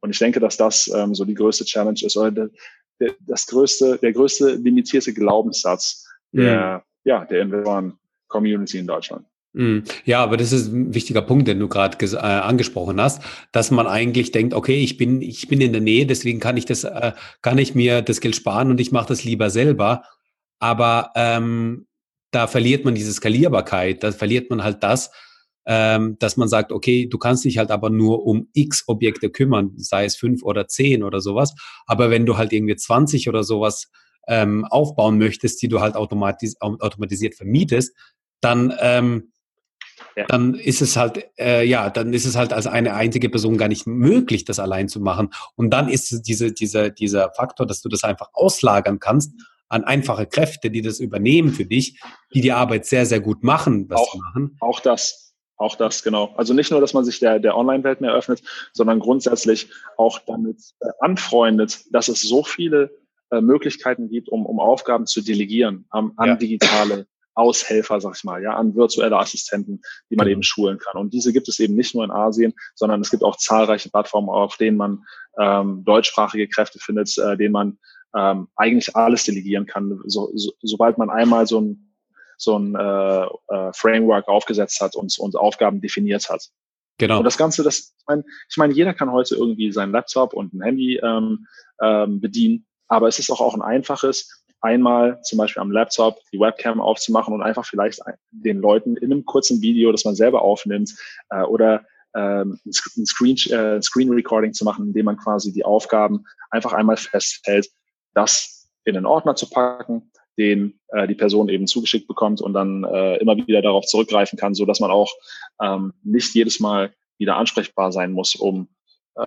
Und ich denke, dass das ähm, so die größte Challenge ist oder der, das größte, der größte limitierte Glaubenssatz der, mhm. ja, der Investoren-Community in Deutschland. Mhm. Ja, aber das ist ein wichtiger Punkt, den du gerade äh, angesprochen hast, dass man eigentlich denkt, okay, ich bin, ich bin in der Nähe, deswegen kann ich das, äh, kann ich mir das Geld sparen und ich mache das lieber selber. Aber ähm, da verliert man diese Skalierbarkeit, da verliert man halt das, ähm, dass man sagt, okay, du kannst dich halt aber nur um x Objekte kümmern, sei es fünf oder zehn oder sowas. Aber wenn du halt irgendwie 20 oder sowas ähm, aufbauen möchtest, die du halt automatis automatisiert vermietest, dann ähm, ja. dann ist es halt, äh, ja, dann ist es halt als eine einzige Person gar nicht möglich, das allein zu machen. Und dann ist diese, dieser, dieser Faktor, dass du das einfach auslagern kannst an einfache Kräfte, die das übernehmen für dich, die die Arbeit sehr, sehr gut machen, was auch, machen. Auch das. Auch das, genau. Also nicht nur, dass man sich der, der Online-Welt mehr öffnet, sondern grundsätzlich auch damit äh, anfreundet, dass es so viele äh, Möglichkeiten gibt, um, um Aufgaben zu delegieren ähm, an ja. digitale Aushelfer, sag ich mal, ja, an virtuelle Assistenten, die man genau. eben schulen kann. Und diese gibt es eben nicht nur in Asien, sondern es gibt auch zahlreiche Plattformen, auf denen man ähm, deutschsprachige Kräfte findet, äh, denen man ähm, eigentlich alles delegieren kann. So, so, sobald man einmal so ein so ein äh, äh, Framework aufgesetzt hat und, und Aufgaben definiert hat. Genau. Und das Ganze, das, ich meine, ich mein, jeder kann heute irgendwie seinen Laptop und ein Handy ähm, ähm, bedienen, aber es ist auch, auch ein einfaches, einmal zum Beispiel am Laptop die Webcam aufzumachen und einfach vielleicht den Leuten in einem kurzen Video, das man selber aufnimmt, äh, oder ähm, ein Screen, äh, Screen Recording zu machen, indem man quasi die Aufgaben einfach einmal festhält, das in einen Ordner zu packen, den äh, die Person eben zugeschickt bekommt und dann äh, immer wieder darauf zurückgreifen kann, so dass man auch ähm, nicht jedes Mal wieder ansprechbar sein muss, um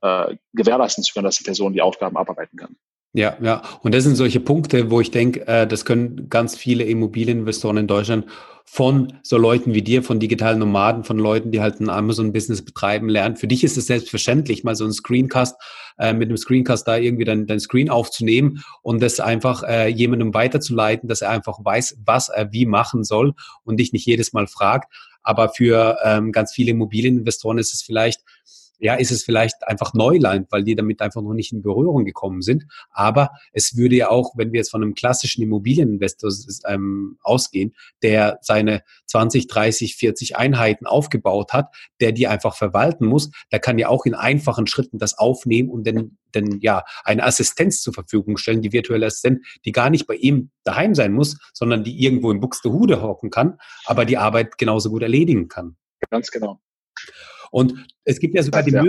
äh, gewährleisten zu können, dass die Person die Aufgaben abarbeiten kann. Ja, ja. Und das sind solche Punkte, wo ich denke, äh, das können ganz viele Immobilieninvestoren in Deutschland von so Leuten wie dir, von digitalen Nomaden, von Leuten, die halt ein Amazon-Business betreiben, lernen. Für dich ist es selbstverständlich, mal so ein Screencast, äh, mit einem Screencast da irgendwie dein, dein Screen aufzunehmen und das einfach äh, jemandem weiterzuleiten, dass er einfach weiß, was er wie machen soll und dich nicht jedes Mal fragt. Aber für ähm, ganz viele Immobilieninvestoren ist es vielleicht ja, ist es vielleicht einfach Neuland, weil die damit einfach noch nicht in Berührung gekommen sind. Aber es würde ja auch, wenn wir jetzt von einem klassischen Immobilieninvestor ähm, ausgehen, der seine 20, 30, 40 Einheiten aufgebaut hat, der die einfach verwalten muss, der kann ja auch in einfachen Schritten das aufnehmen und dann, dann ja eine Assistenz zur Verfügung stellen, die virtuelle Assistenz, die gar nicht bei ihm daheim sein muss, sondern die irgendwo in Buxtehude hocken kann, aber die Arbeit genauso gut erledigen kann. Ganz genau. Und es gibt ja sogar die ja.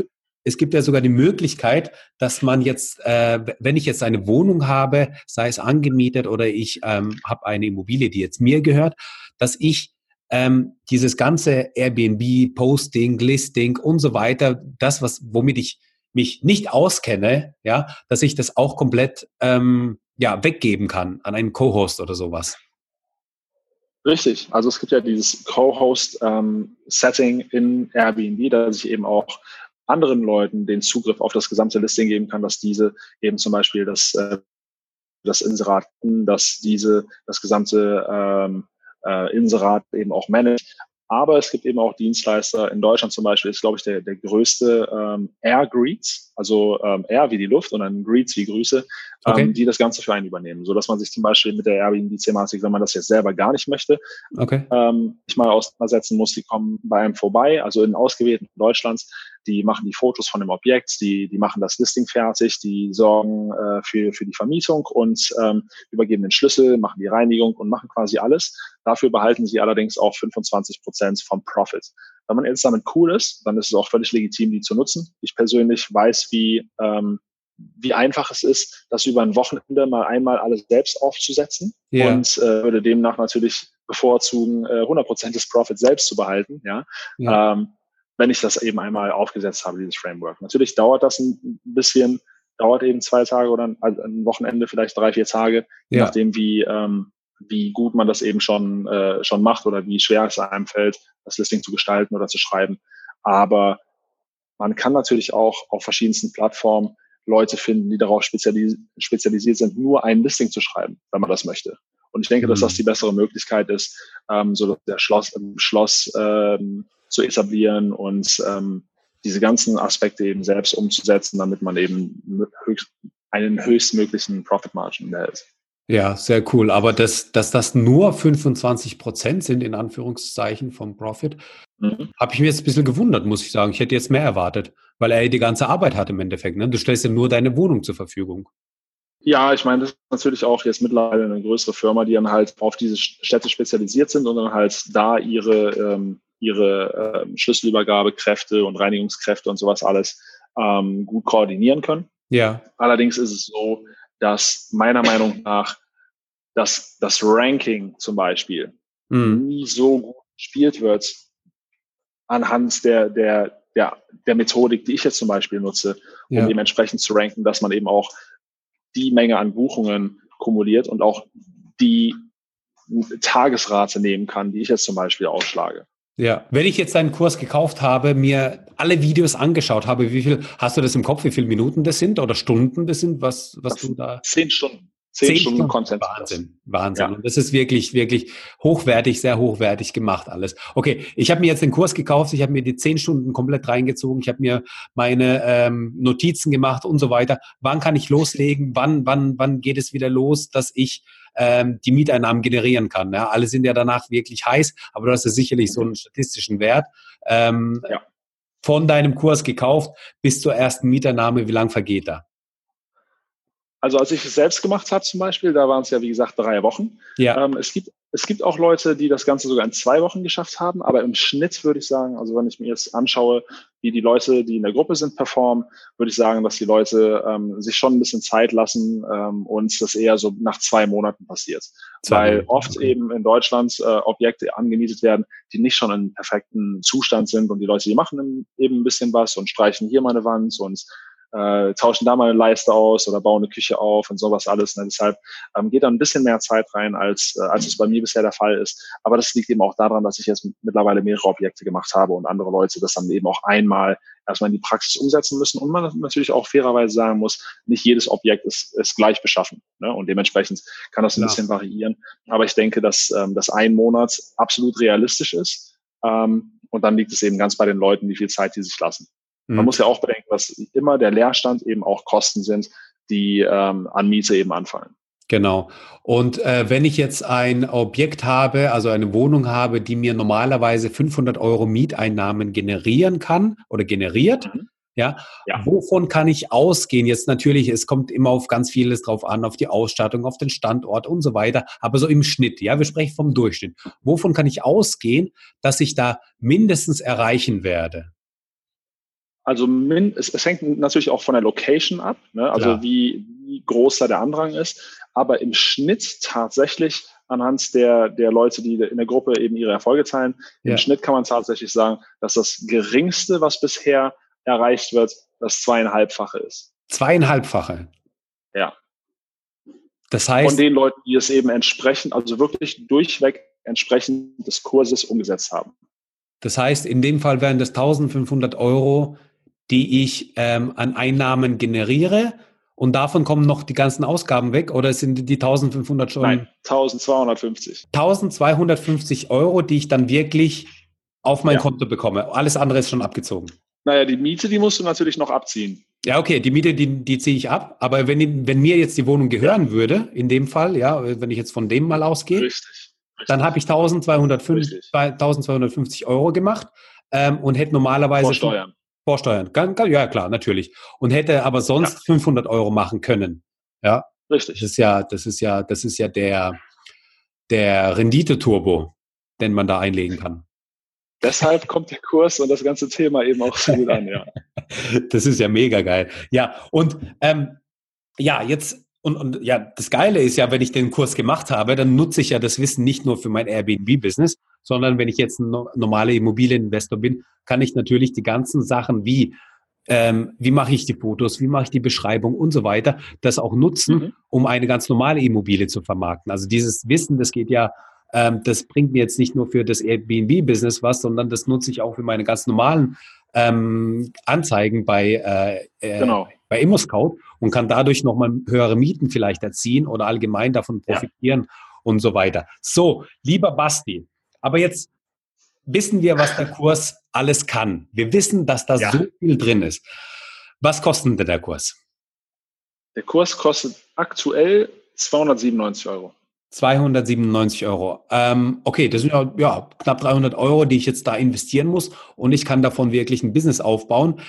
Es gibt ja sogar die Möglichkeit, dass man jetzt, äh, wenn ich jetzt eine Wohnung habe, sei es angemietet oder ich ähm, habe eine Immobilie, die jetzt mir gehört, dass ich ähm, dieses ganze Airbnb, Posting, Listing und so weiter, das, was womit ich mich nicht auskenne, ja, dass ich das auch komplett ähm, ja weggeben kann an einen Co-Host oder sowas. Richtig. Also es gibt ja dieses Co-Host-Setting ähm, in Airbnb, dass ich eben auch anderen Leuten den Zugriff auf das gesamte Listing geben kann, dass diese eben zum Beispiel das, äh, das Inserat, dass diese das gesamte ähm, äh, Inserat eben auch managt. Aber es gibt eben auch Dienstleister. In Deutschland zum Beispiel ist, glaube ich, der, der größte ähm, Air Greets, also ähm, Air wie die Luft und dann Greets wie Grüße, okay. ähm, die das Ganze für einen übernehmen. So dass man sich zum Beispiel mit der Airbnb-Thematik, wenn man das jetzt selber gar nicht möchte, okay. ähm, nicht mal auseinandersetzen muss, die kommen bei einem vorbei, also in ausgewählten Deutschlands, die machen die Fotos von dem Objekt, die, die machen das Listing fertig, die sorgen äh, für, für die Vermietung und ähm, übergeben den Schlüssel, machen die Reinigung und machen quasi alles. Dafür behalten sie allerdings auch 25 Prozent vom Profit. Wenn man jetzt damit cool ist, dann ist es auch völlig legitim, die zu nutzen. Ich persönlich weiß, wie, ähm, wie einfach es ist, das über ein Wochenende mal einmal alles selbst aufzusetzen yeah. und äh, würde demnach natürlich bevorzugen, äh, 100 Prozent des Profits selbst zu behalten. Ja. ja. Ähm, wenn ich das eben einmal aufgesetzt habe, dieses Framework. Natürlich dauert das ein bisschen, dauert eben zwei Tage oder ein, also ein Wochenende, vielleicht drei, vier Tage, je ja. nachdem, wie, ähm, wie gut man das eben schon, äh, schon macht oder wie schwer es einem fällt, das Listing zu gestalten oder zu schreiben. Aber man kann natürlich auch auf verschiedensten Plattformen Leute finden, die darauf spezialis spezialisiert sind, nur ein Listing zu schreiben, wenn man das möchte. Und ich denke, dass das mhm. die bessere Möglichkeit ist, ähm, so der Schloss, Schloss ähm, zu etablieren und ähm, diese ganzen Aspekte eben selbst umzusetzen, damit man eben höchst, einen höchstmöglichen Profit Margin erhält. Ja, sehr cool. Aber dass, dass das nur 25 Prozent sind, in Anführungszeichen, vom Profit, mhm. habe ich mir jetzt ein bisschen gewundert, muss ich sagen. Ich hätte jetzt mehr erwartet, weil er die ganze Arbeit hat im Endeffekt. Ne? Du stellst ja nur deine Wohnung zur Verfügung. Ja, ich meine, das ist natürlich auch jetzt mittlerweile eine größere Firma, die dann halt auf diese Städte spezialisiert sind und dann halt da ihre, ähm, ihre äh, Schlüsselübergabekräfte und Reinigungskräfte und sowas alles ähm, gut koordinieren können. Ja. Allerdings ist es so, dass meiner Meinung nach dass das Ranking zum Beispiel mhm. nie so gut gespielt wird anhand der, der, der, der Methodik, die ich jetzt zum Beispiel nutze, um ja. dementsprechend zu ranken, dass man eben auch die Menge an Buchungen kumuliert und auch die Tagesrate nehmen kann, die ich jetzt zum Beispiel ausschlage. Ja, wenn ich jetzt deinen Kurs gekauft habe, mir alle Videos angeschaut habe, wie viel, hast du das im Kopf, wie viele Minuten das sind oder Stunden das sind, was, was das du da? Zehn Stunden. Zehn, Zehn Stunden, Stunden Content. Wahnsinn, Wahnsinn. Ja. Und das ist wirklich, wirklich hochwertig, sehr hochwertig gemacht alles. Okay, ich habe mir jetzt den Kurs gekauft, ich habe mir die zehn Stunden komplett reingezogen, ich habe mir meine ähm, Notizen gemacht und so weiter. Wann kann ich loslegen? Wann, wann, wann geht es wieder los, dass ich ähm, die Mieteinnahmen generieren kann. Ja? Alle sind ja danach wirklich heiß, aber du hast ja sicherlich so einen statistischen Wert. Ähm, ja. Von deinem Kurs gekauft bis zur ersten Mieteinnahme, wie lang vergeht da? Also als ich es selbst gemacht habe zum Beispiel, da waren es ja wie gesagt drei Wochen. Ja. Ähm, es gibt es gibt auch Leute, die das Ganze sogar in zwei Wochen geschafft haben, aber im Schnitt würde ich sagen, also wenn ich mir jetzt anschaue, wie die Leute, die in der Gruppe sind, performen, würde ich sagen, dass die Leute ähm, sich schon ein bisschen Zeit lassen ähm, und das eher so nach zwei Monaten passiert. Zwei Weil oft okay. eben in Deutschland äh, Objekte angemietet werden, die nicht schon in perfekten Zustand sind und die Leute, die machen eben ein bisschen was und streichen hier meine Wand und äh, tauschen da mal eine Leiste aus oder bauen eine Küche auf und sowas alles. Ne? Deshalb ähm, geht da ein bisschen mehr Zeit rein, als, äh, als es bei mir bisher der Fall ist. Aber das liegt eben auch daran, dass ich jetzt mittlerweile mehrere Objekte gemacht habe und andere Leute das dann eben auch einmal erstmal in die Praxis umsetzen müssen und man natürlich auch fairerweise sagen muss, nicht jedes Objekt ist, ist gleich beschaffen. Ne? Und dementsprechend kann das ein ja. bisschen variieren. Aber ich denke, dass, ähm, dass ein Monat absolut realistisch ist. Ähm, und dann liegt es eben ganz bei den Leuten, wie viel Zeit die sich lassen. Man mhm. muss ja auch bedenken, dass immer der Leerstand eben auch Kosten sind, die ähm, an Miete eben anfallen. Genau. Und äh, wenn ich jetzt ein Objekt habe, also eine Wohnung habe, die mir normalerweise 500 Euro Mieteinnahmen generieren kann oder generiert, mhm. ja, ja, wovon kann ich ausgehen? Jetzt natürlich, es kommt immer auf ganz vieles drauf an, auf die Ausstattung, auf den Standort und so weiter, aber so im Schnitt, ja, wir sprechen vom Durchschnitt. Wovon kann ich ausgehen, dass ich da mindestens erreichen werde? Also min, es, es hängt natürlich auch von der Location ab, ne? also wie, wie groß da der Andrang ist. Aber im Schnitt tatsächlich anhand der, der Leute, die in der Gruppe eben ihre Erfolge teilen, ja. im Schnitt kann man tatsächlich sagen, dass das geringste, was bisher erreicht wird, das zweieinhalbfache ist. Zweieinhalbfache? Ja. Das heißt. Von den Leuten, die es eben entsprechend, also wirklich durchweg entsprechend des Kurses umgesetzt haben. Das heißt, in dem Fall wären das 1500 Euro, die ich ähm, an Einnahmen generiere. Und davon kommen noch die ganzen Ausgaben weg oder sind die 1500 schon? Nein, 1250. 1250 Euro, die ich dann wirklich auf mein ja. Konto bekomme. Alles andere ist schon abgezogen. Naja, die Miete, die musst du natürlich noch abziehen. Ja, okay, die Miete, die, die ziehe ich ab. Aber wenn, wenn mir jetzt die Wohnung gehören ja. würde, in dem Fall, ja, wenn ich jetzt von dem mal ausgehe, Richtig. Richtig. dann habe ich 1250, 1250 Euro gemacht ähm, und hätte normalerweise. Vor Steuern. Vorsteuern, ja klar, natürlich. Und hätte aber sonst ja. 500 Euro machen können. Ja, richtig. Das ist ja, das ist ja, das ist ja der der Rendite-Turbo, den man da einlegen kann. Deshalb kommt der Kurs und das ganze Thema eben auch so gut an, ja. das ist ja mega geil. Ja, und ähm, ja, jetzt und, und ja, das Geile ist ja, wenn ich den Kurs gemacht habe, dann nutze ich ja das Wissen nicht nur für mein Airbnb-Business, sondern wenn ich jetzt ein normaler Immobilieninvestor bin, kann ich natürlich die ganzen Sachen wie ähm, wie mache ich die Fotos, wie mache ich die Beschreibung und so weiter, das auch nutzen, mhm. um eine ganz normale Immobilie zu vermarkten. Also dieses Wissen, das geht ja, ähm, das bringt mir jetzt nicht nur für das Airbnb-Business was, sondern das nutze ich auch für meine ganz normalen ähm, Anzeigen bei, äh, äh genau. Bei ImmoScout und kann dadurch nochmal höhere Mieten vielleicht erzielen oder allgemein davon profitieren ja. und so weiter. So, lieber Basti, aber jetzt wissen wir, was der Kurs alles kann. Wir wissen, dass da ja. so viel drin ist. Was kostet denn der Kurs? Der Kurs kostet aktuell 297 Euro. 297 Euro. Ähm, okay, das sind ja, ja, knapp 300 Euro, die ich jetzt da investieren muss und ich kann davon wirklich ein Business aufbauen.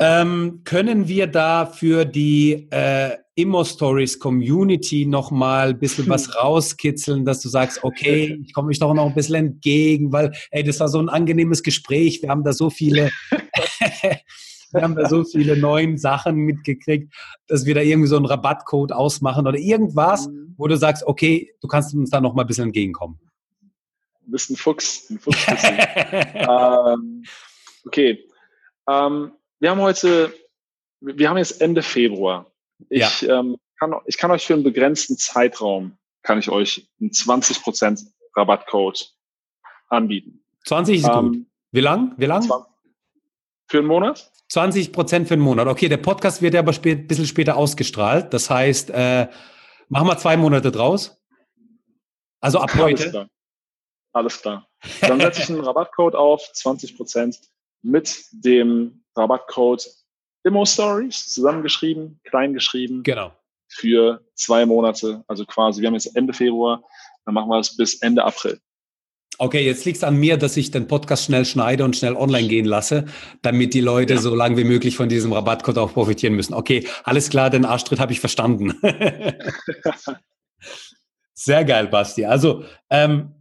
Ähm, können wir da für die äh, Immo-Stories Community nochmal ein bisschen was rauskitzeln, dass du sagst, okay, ich komme mich doch noch ein bisschen entgegen, weil, ey, das war so ein angenehmes Gespräch. Wir haben da so viele, wir haben da so viele neuen Sachen mitgekriegt, dass wir da irgendwie so einen Rabattcode ausmachen oder irgendwas, mhm. wo du sagst, okay, du kannst uns da noch mal ein bisschen entgegenkommen. Du bist ein Fuchs, ein Fuchs. ähm, okay. Ähm, wir haben heute, wir haben jetzt Ende Februar. Ich, ja. ähm, kann, ich kann euch für einen begrenzten Zeitraum, kann ich euch einen 20% Rabattcode anbieten. 20 ist ähm, gut. Wie lang? Wie lang? Für einen Monat? 20 Prozent für einen Monat. Okay, der Podcast wird ja aber ein bisschen später ausgestrahlt. Das heißt, äh, machen wir zwei Monate draus. Also ab heute. Alles klar. Alles klar. Dann setze ich einen Rabattcode auf, 20 Prozent mit dem Rabattcode Immo Stories, zusammengeschrieben, klein geschrieben. Genau. Für zwei Monate, also quasi, wir haben jetzt Ende Februar, dann machen wir es bis Ende April. Okay, jetzt liegt es an mir, dass ich den Podcast schnell schneide und schnell online gehen lasse, damit die Leute ja. so lange wie möglich von diesem Rabattcode auch profitieren müssen. Okay, alles klar, den Arschtritt habe ich verstanden. Sehr geil, Basti. Also, ähm,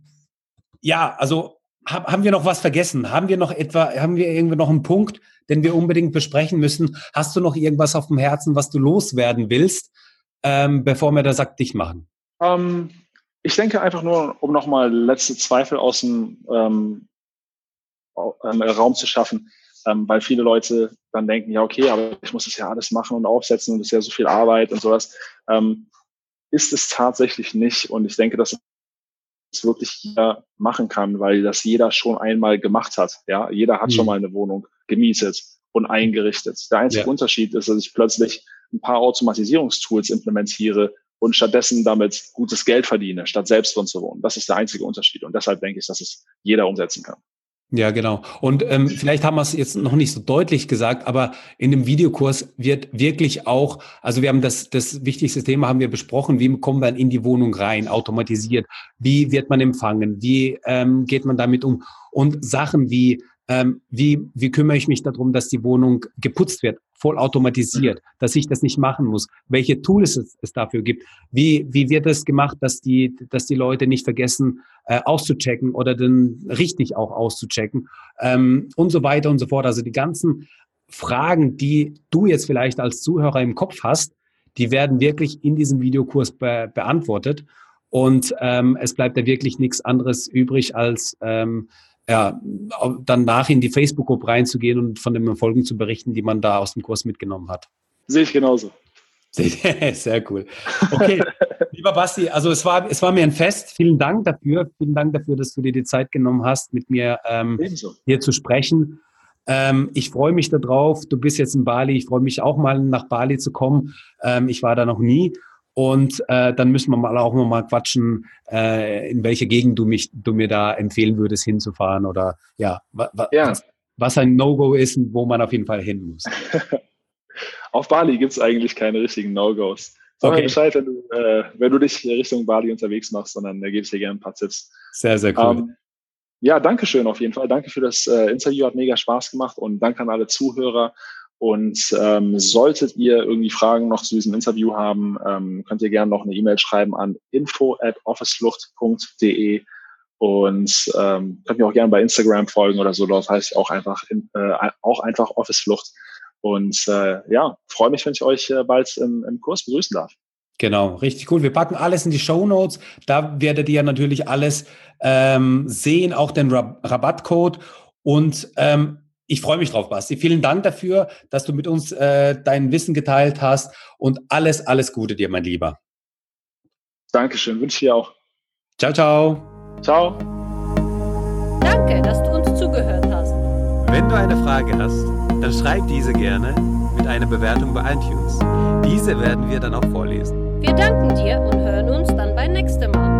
ja, also hab, haben wir noch was vergessen? Haben wir noch etwa, haben wir irgendwie noch einen Punkt, den wir unbedingt besprechen müssen? Hast du noch irgendwas auf dem Herzen, was du loswerden willst, ähm, bevor wir das Sack dicht machen? Ähm, ich denke einfach nur, um nochmal letzte Zweifel aus dem ähm, ähm, Raum zu schaffen, ähm, weil viele Leute dann denken, ja, okay, aber ich muss das ja alles machen und aufsetzen und das ist ja so viel Arbeit und sowas. Ähm, ist es tatsächlich nicht. Und ich denke, dass es wirklich jeder machen kann, weil das jeder schon einmal gemacht hat. Ja, jeder hat mhm. schon mal eine Wohnung gemietet und eingerichtet. Der einzige ja. Unterschied ist, dass ich plötzlich ein paar Automatisierungstools implementiere und stattdessen damit gutes Geld verdiene, statt selbst drin zu wohnen. Das ist der einzige Unterschied. Und deshalb denke ich, dass es jeder umsetzen kann. Ja, genau. Und ähm, vielleicht haben wir es jetzt noch nicht so deutlich gesagt, aber in dem Videokurs wird wirklich auch, also wir haben das, das wichtigste Thema haben wir besprochen, wie kommen wir in die Wohnung rein, automatisiert, wie wird man empfangen, wie ähm, geht man damit um? Und Sachen wie ähm, wie, wie kümmere ich mich darum, dass die Wohnung geputzt wird, voll automatisiert, dass ich das nicht machen muss, welche Tools es, es dafür gibt, wie, wie wird es gemacht, dass die, dass die Leute nicht vergessen, äh, auszuchecken oder dann richtig auch auszuchecken ähm, und so weiter und so fort. Also die ganzen Fragen, die du jetzt vielleicht als Zuhörer im Kopf hast, die werden wirklich in diesem Videokurs be beantwortet. Und ähm, es bleibt da wirklich nichts anderes übrig, als ähm, ja, danach in die Facebook-Gruppe reinzugehen und von den Erfolgen zu berichten, die man da aus dem Kurs mitgenommen hat. Sehe ich genauso. Sehr cool. Okay, lieber Basti, also es war, es war mir ein Fest. Vielen Dank dafür. Vielen Dank dafür, dass du dir die Zeit genommen hast, mit mir ähm, hier zu sprechen. Ähm, ich freue mich darauf. Du bist jetzt in Bali. Ich freue mich auch mal nach Bali zu kommen. Ähm, ich war da noch nie. Und äh, dann müssen wir mal auch noch mal quatschen, äh, in welche Gegend du mich, du mir da empfehlen würdest, hinzufahren oder ja, wa, wa, ja. Was, was ein No-Go ist und wo man auf jeden Fall hin muss. auf Bali gibt es eigentlich keine richtigen No-Gos. Sag okay. Bescheid, wenn du, äh, wenn du dich Richtung Bali unterwegs machst, sondern da gebe ich dir gerne ein paar Tipps. Sehr, sehr cool. Ähm, ja, danke schön auf jeden Fall. Danke für das äh, Interview, hat mega Spaß gemacht und danke an alle Zuhörer. Und ähm, solltet ihr irgendwie Fragen noch zu diesem Interview haben, ähm, könnt ihr gerne noch eine E-Mail schreiben an info at officeflucht.de und ähm, könnt mir auch gerne bei Instagram folgen oder so. Dort heißt auch einfach in, äh, auch einfach Officeflucht. Und äh, ja, freue mich, wenn ich euch äh, bald im, im Kurs begrüßen darf. Genau, richtig cool. Wir packen alles in die Show Notes. Da werdet ihr natürlich alles ähm, sehen, auch den Rabattcode. Und ähm, ich freue mich drauf, Basti. Vielen Dank dafür, dass du mit uns äh, dein Wissen geteilt hast und alles, alles Gute dir, mein Lieber. Dankeschön, wünsche dir auch. Ciao, ciao. Ciao. Danke, dass du uns zugehört hast. Wenn du eine Frage hast, dann schreib diese gerne mit einer Bewertung bei iTunes. Diese werden wir dann auch vorlesen. Wir danken dir und hören uns dann beim nächsten Mal.